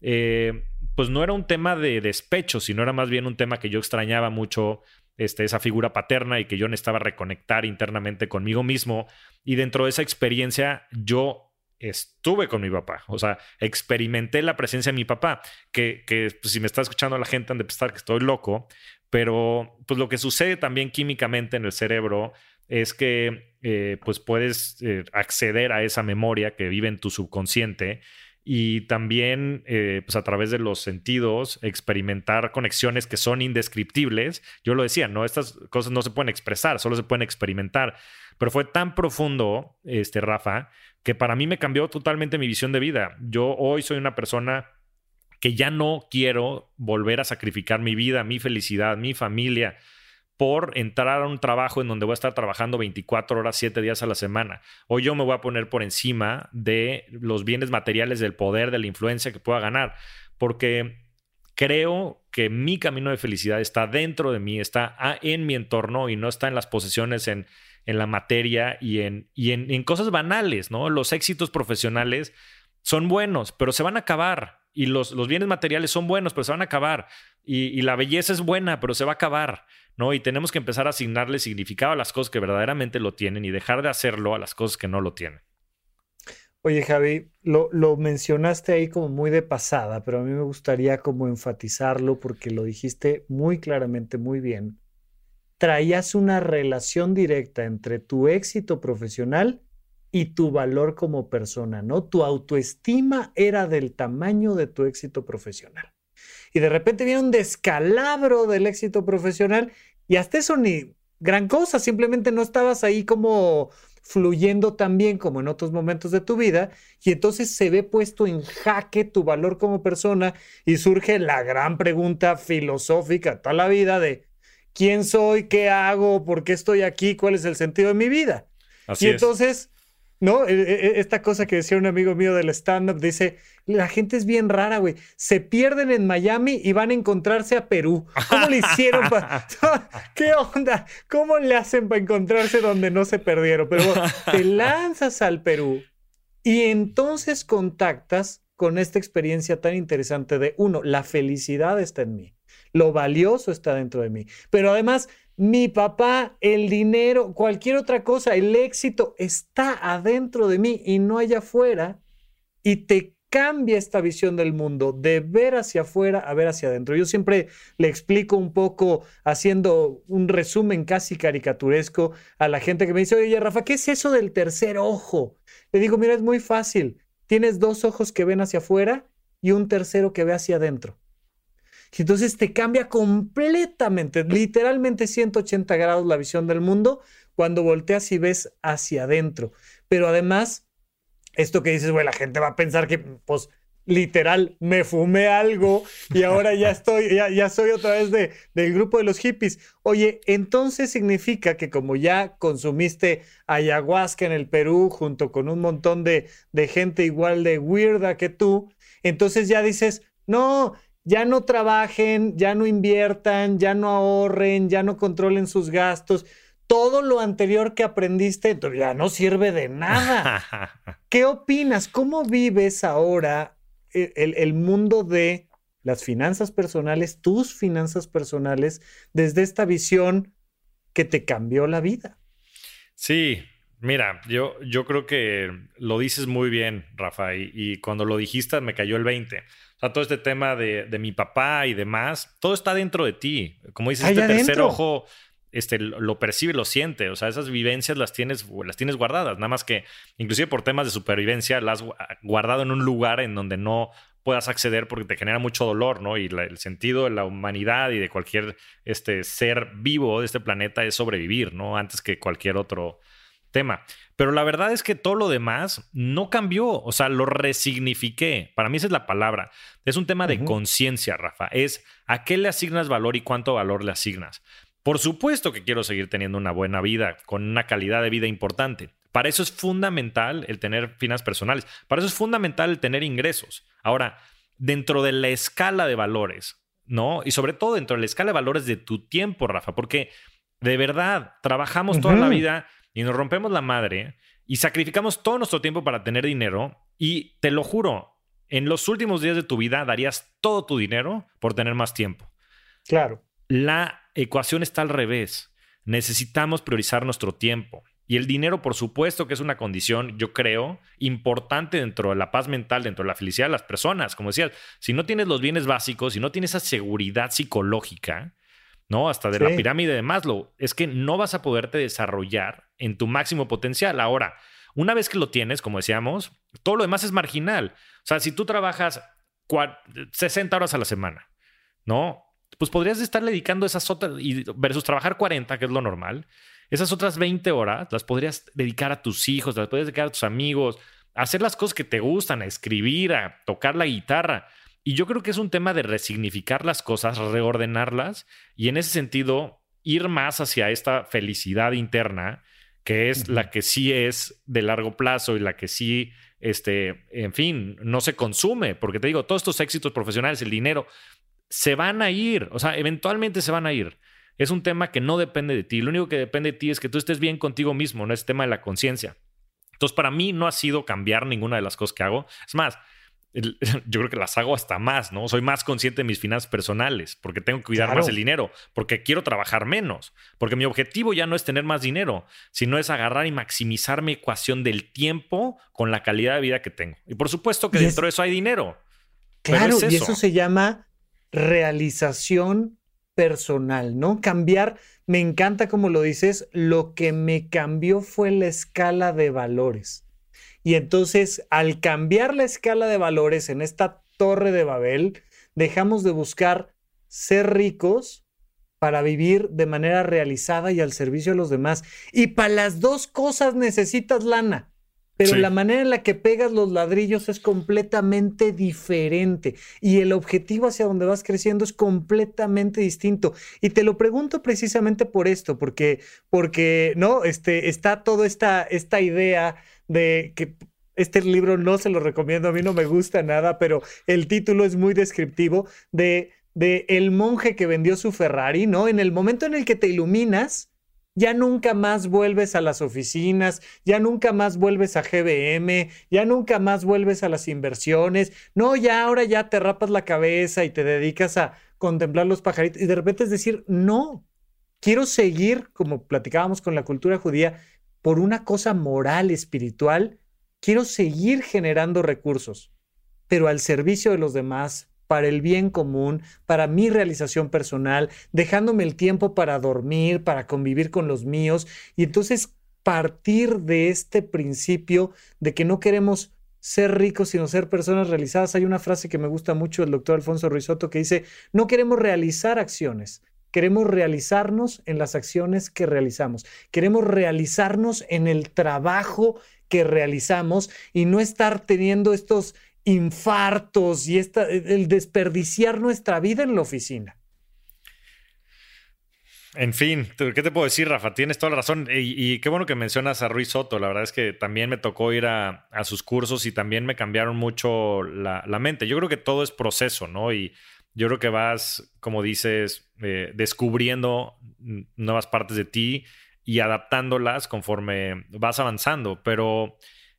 eh, pues no era un tema de despecho, sino era más bien un tema que yo extrañaba mucho, este, esa figura paterna y que yo necesitaba reconectar internamente conmigo mismo. Y dentro de esa experiencia yo estuve con mi papá, o sea, experimenté la presencia de mi papá, que, pues, si me está escuchando la gente han de pensar que estoy loco, pero pues lo que sucede también químicamente en el cerebro es que eh, pues puedes eh, acceder a esa memoria que vive en tu subconsciente y también eh, pues a través de los sentidos experimentar conexiones que son indescriptibles. Yo lo decía, no estas cosas no se pueden expresar, solo se pueden experimentar, pero fue tan profundo este Rafa que para mí me cambió totalmente mi visión de vida. Yo hoy soy una persona que ya no quiero volver a sacrificar mi vida, mi felicidad, mi familia por entrar a un trabajo en donde voy a estar trabajando 24 horas, 7 días a la semana. O yo me voy a poner por encima de los bienes materiales, del poder, de la influencia que pueda ganar. Porque creo que mi camino de felicidad está dentro de mí, está en mi entorno y no está en las posesiones, en, en la materia y, en, y en, cosas banales, ¿no? Los éxitos profesionales son buenos, pero se van a acabar. Y los, los bienes materiales son buenos, pero se van a acabar. Y, y la belleza es buena, pero se va a acabar. ¿no? Y tenemos que empezar a asignarle significado a las cosas que verdaderamente lo tienen y dejar de hacerlo a las cosas que no lo tienen. Oye, Javi, lo, lo, mencionaste ahí como muy de pasada, pero a mí me gustaría como enfatizarlo porque lo dijiste muy claramente, muy bien. Traías una relación directa entre tu éxito profesional y tu valor como persona, ¿no? Tu autoestima era del tamaño de tu éxito profesional y de repente viene un descalabro del éxito profesional y hasta eso ni gran cosa, simplemente no estabas ahí como fluyendo tan bien como en otros momentos de tu vida y entonces se ve puesto en jaque tu valor como persona y surge la gran pregunta filosófica toda la vida de quién soy, qué hago, por qué estoy aquí, cuál es el sentido de mi vida. Así y entonces ¿no? E, e, e, esta cosa que decía un amigo mío del stand-up, dice, la gente es bien rara, güey. Se pierden en Miami y van a encontrarse a Perú. ¿Cómo le hicieron? para ¿Qué onda? ¿Cómo le hacen para encontrarse donde no se perdieron? Pero te lanzas al Perú y entonces contactas con esta experiencia tan interesante de, uno, la felicidad está en mí, lo valioso está dentro de mí, pero además mi papá, el dinero, cualquier otra cosa, el éxito está adentro de mí y no allá afuera. Y te cambia esta visión del mundo, de ver hacia afuera a ver hacia adentro. Yo siempre le explico un poco, haciendo un resumen casi caricaturesco a la gente que me dice, oye, Rafa, ¿qué es eso del tercer ojo? Le digo, mira, es muy fácil. Tienes dos ojos que ven hacia afuera y un tercero que ve hacia adentro. Y entonces te cambia completamente, literalmente 180 grados la visión del mundo cuando volteas y ves hacia adentro. Pero además, esto que dices, güey, la gente va a pensar que, pues, literal, me fumé algo y ahora ya estoy, ya, ya soy otra vez de, del grupo de los hippies. Oye, entonces significa que como ya consumiste ayahuasca en el Perú junto con un montón de, de gente igual de weirda que tú, entonces ya dices, no, ya no trabajen, ya no inviertan, ya no ahorren, ya no controlen sus gastos. todo lo anterior que aprendiste ya no sirve de nada. ¿Qué opinas? ¿Cómo vives ahora el, mundo de las finanzas personales, tus finanzas personales, desde esta visión que te cambió la vida? Sí, mira, yo, yo creo que lo dices muy bien, Rafa, y, cuando lo dijiste me cayó el 20. O sea, todo este tema de, mi papá y demás, todo está dentro de ti. Como dices, este tercer ojo este, lo percibe, lo siente. O sea, esas vivencias las tienes, las tienes guardadas. Nada más que, inclusive por temas de supervivencia, las has guardado en un lugar en donde no puedas acceder porque te genera mucho dolor, ¿no? Y el sentido de la humanidad y de cualquier este, ser vivo de este planeta es sobrevivir, ¿no? Antes que cualquier otro tema. Pero la verdad es que todo lo demás no cambió, o sea, lo resignifiqué. Para mí esa es la palabra. Es un tema de conciencia, Rafa. Es a qué le asignas valor y cuánto valor le asignas. Por supuesto que quiero seguir teniendo una buena vida, con una calidad de vida importante. Para eso es fundamental el tener finanzas personales. Para eso es fundamental el tener ingresos. Ahora, dentro de la escala de valores, ¿no? Y sobre todo dentro de la escala de valores de tu tiempo, Rafa, porque de verdad trabajamos toda la vida y nos rompemos la madre y sacrificamos todo nuestro tiempo para tener dinero y te lo juro, en los últimos días de tu vida darías todo tu dinero por tener más tiempo. Claro. La ecuación está al revés. Necesitamos priorizar nuestro tiempo. Y el dinero, por supuesto, que es una condición, yo creo, importante dentro de la paz mental, dentro de la felicidad de las personas. Como decías, si no tienes los bienes básicos, si no tienes esa seguridad psicológica, ¿no? Hasta de la pirámide de Maslow, es que no vas a poderte desarrollar en tu máximo potencial. Ahora, una vez que lo tienes, como decíamos, todo lo demás es marginal. O sea, si tú trabajas 60 horas a la semana, ¿no? pues podrías estar dedicando esas otras, y versus trabajar 40, que es lo normal, esas otras 20 horas las podrías dedicar a tus hijos, las podrías dedicar a tus amigos, a hacer las cosas que te gustan, a escribir, a tocar la guitarra. Y yo creo que es un tema de resignificar las cosas, reordenarlas y en ese sentido ir más hacia esta felicidad interna, que es la que sí es de largo plazo y la que sí, este, en fin, no se consume, porque te digo, todos estos éxitos profesionales, el dinero, se van a ir, o sea, eventualmente se van a ir. Es un tema que no depende de ti. Lo único que depende de ti es que tú estés bien contigo mismo, no es tema de la conciencia. Entonces, para mí no ha sido cambiar ninguna de las cosas que hago. Es más, yo creo que las hago hasta más, ¿no? Soy más consciente de mis finanzas personales, porque tengo que cuidar más el dinero, porque quiero trabajar menos, porque mi objetivo ya no es tener más dinero, sino es agarrar y maximizar mi ecuación del tiempo con la calidad de vida que tengo. Y por supuesto que dentro de eso hay dinero. Claro, y eso se llama realización personal, ¿no? Cambiar, me encanta como lo dices, lo que me cambió fue la escala de valores. Y entonces, al cambiar la escala de valores en esta torre de Babel, dejamos de buscar ser ricos para vivir de manera realizada y al servicio de los demás. Y para las dos cosas necesitas lana pero la manera en la que pegas los ladrillos es completamente diferente y el objetivo hacia donde vas creciendo es completamente distinto. Y te lo pregunto precisamente por esto, porque, porque no, este, está toda esta, esta idea de que este libro no se lo recomiendo, a mí no me gusta nada, pero el título es muy descriptivo de, de el monje que vendió su Ferrari, ¿no? En el momento en el que te iluminas, ya nunca más vuelves a las oficinas, ya nunca más vuelves a GBM, ya nunca más vuelves a las inversiones, no, ya ahora ya te rapas la cabeza y te dedicas a contemplar los pajaritos y de repente es decir, no, quiero seguir, como platicábamos con la cultura judía, por una cosa moral, espiritual, quiero seguir generando recursos, pero al servicio de los demás, para el bien común, para mi realización personal, dejándome el tiempo para dormir, para convivir con los míos. Y entonces partir de este principio de que no queremos ser ricos, sino ser personas realizadas. Hay una frase que me gusta mucho del doctor Alfonso Ruizotto que dice, no queremos realizar acciones, queremos realizarnos en las acciones que realizamos. Queremos realizarnos en el trabajo que realizamos y no estar teniendo estos infartos y el desperdiciar nuestra vida en la oficina. En fin, ¿qué te puedo decir, Rafa? Tienes toda la razón. Y, qué bueno que mencionas a Ruiz Soto. La verdad es que también me tocó ir a, sus cursos y también me cambiaron mucho la, mente. Yo creo que todo es proceso, ¿no? Y yo creo que vas, como dices, eh, descubriendo nuevas partes de ti y adaptándolas conforme vas avanzando. Pero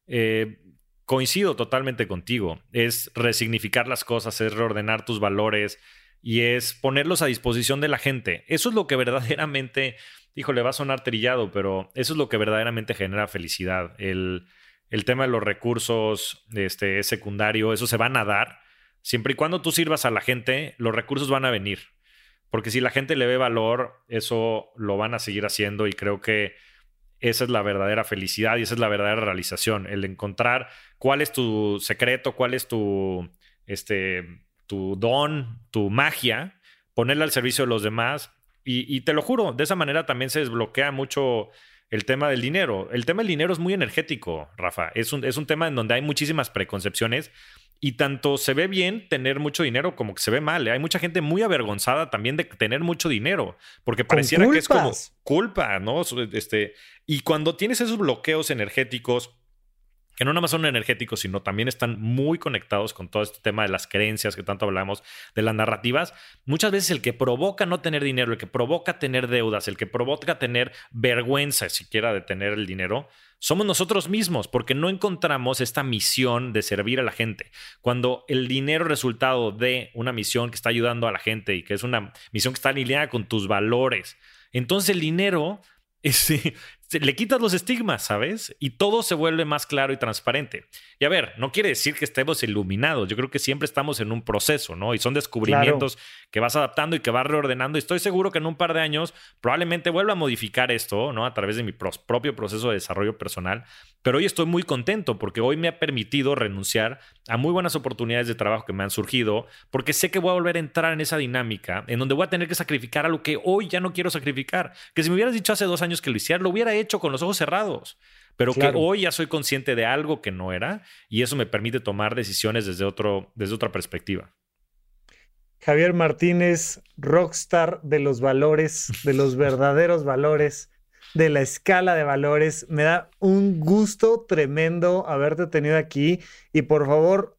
eh, coincido totalmente contigo. Es resignificar las cosas, es reordenar tus valores y es ponerlos a disposición de la gente. Eso es lo que verdaderamente, híjole, va a sonar trillado, pero eso es lo que verdaderamente genera felicidad. El, el tema de los recursos este, es secundario, eso se van a dar. Siempre y cuando tú sirvas a la gente, los recursos van a venir. Porque si la gente le ve valor, eso lo van a seguir haciendo y creo que esa es la verdadera felicidad y esa es la verdadera realización, el encontrar cuál es tu secreto, cuál es tu, este, tu don, tu magia, ponerla al servicio de los demás. Y, te lo juro, de esa manera también se desbloquea mucho el tema del dinero. El tema del dinero es muy energético, Rafa. Es un, es un tema en donde hay muchísimas preconcepciones y tanto se ve bien tener mucho dinero como que se ve mal. ¿eh? Hay mucha gente muy avergonzada también de tener mucho dinero, porque pareciera que es como culpa, ¿no? Este, y cuando tienes esos bloqueos energéticos, que no nada más son energéticos, sino también están muy conectados con todo este tema de las creencias que tanto hablamos, de las narrativas. Muchas veces el que provoca no tener dinero, el que provoca tener deudas, el que provoca tener vergüenza siquiera de tener el dinero, somos nosotros mismos, porque no encontramos esta misión de servir a la gente. Cuando el dinero es resultado de una misión que está ayudando a la gente y que es una misión que está alineada con tus valores, entonces el dinero le quitas los estigmas, ¿sabes? Y todo se vuelve más claro y transparente. Y a ver, no quiere decir que estemos iluminados. Yo creo que siempre estamos en un proceso, ¿no? Y son descubrimientos que vas adaptando y que vas reordenando. Y estoy seguro que en un par de años probablemente vuelva a modificar esto, ¿no? A través de mi propio proceso de desarrollo personal. Pero hoy estoy muy contento porque hoy me ha permitido renunciar a muy buenas oportunidades de trabajo que me han surgido, porque sé que voy a volver a entrar en esa dinámica en donde voy a tener que sacrificar algo que hoy ya no quiero sacrificar. Que si me hubieras dicho hace dos años que lo hiciera, lo hubiera hecho con los ojos cerrados. Pero que hoy ya soy consciente de algo que no era y eso me permite tomar decisiones desde, otro, desde otra perspectiva. Javier Martínez, rockstar de los valores, de los verdaderos valores de la escala de valores. Me da un gusto tremendo haberte tenido aquí y por favor,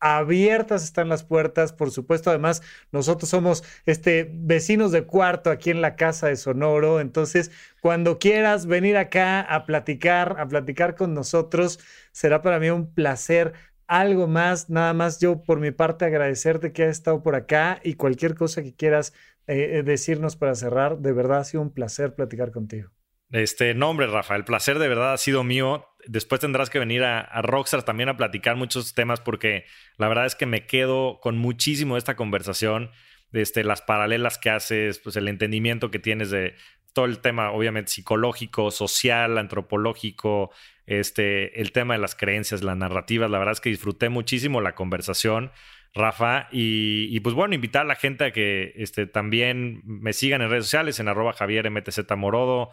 abiertas están las puertas, por supuesto. Además, nosotros somos este, vecinos de cuarto aquí en la casa de Sonoro. Entonces, cuando quieras venir acá a platicar, a platicar con nosotros, será para mí un placer. Algo más, nada más yo por mi parte agradecerte que has estado por acá y cualquier cosa que quieras eh, eh, decirnos para cerrar, de verdad ha sido un placer platicar contigo. Este, nombre, Rafa, el placer de verdad ha sido mío. Después tendrás que venir a, Rockstar también a platicar muchos temas porque la verdad es que me quedo con muchísimo de esta conversación, este, las paralelas que haces, pues el entendimiento que tienes de todo el tema, obviamente, psicológico, social, antropológico, este, el tema de las creencias, las narrativas. La verdad es que disfruté muchísimo la conversación. Rafa. Y, pues bueno, invitar a la gente a que este, también me sigan en redes sociales, en arroba Javier MTZ Morodo,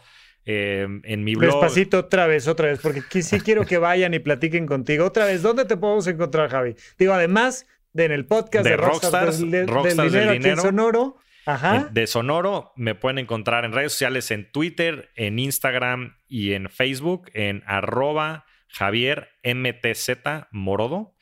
Em, en mi blog. Despacito otra vez, otra vez, porque sí quiero que vayan y platiquen contigo. Otra vez, ¿dónde te podemos encontrar, Javi? Digo, además de en el podcast de, Rockstars, del, dinero, Sonoro. Ajá. De Sonoro me pueden encontrar en redes sociales, en Twitter, en Instagram y en Facebook, en arroba Javier MTZ Morodo.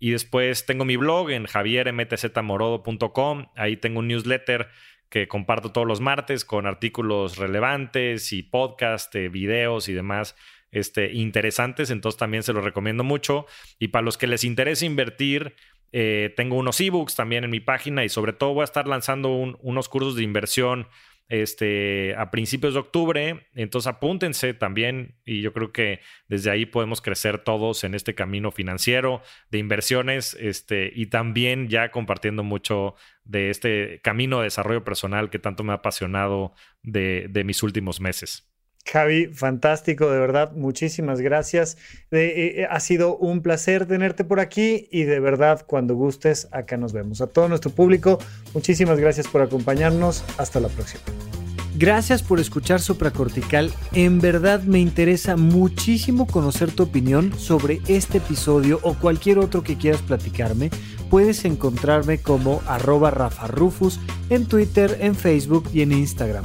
Y después tengo mi blog en javiermtzmorodo.com. Ahí tengo un newsletter que comparto todos los martes con artículos relevantes y podcast, eh, videos y demás este, interesantes. Entonces también se los recomiendo mucho. Y para los que les interese invertir, eh, tengo unos ebooks también en mi página y sobre todo voy a estar lanzando unos cursos de inversión este, a principios de octubre. Entonces apúntense también y yo creo que desde ahí podemos crecer todos en este camino financiero de inversiones este, y también ya compartiendo mucho de este camino de desarrollo personal que tanto me ha apasionado de, de mis últimos meses. Javi, fantástico, de verdad, muchísimas gracias. Eh, eh, ha sido un placer tenerte por aquí y de verdad, cuando gustes, acá nos vemos. A todo nuestro público, muchísimas gracias por acompañarnos. Hasta la próxima. Gracias por escuchar Supracortical. En verdad me interesa muchísimo conocer tu opinión sobre este episodio o cualquier otro que quieras platicarme. Puedes encontrarme como arroba Rafa Rufus en Twitter, en Facebook y en Instagram.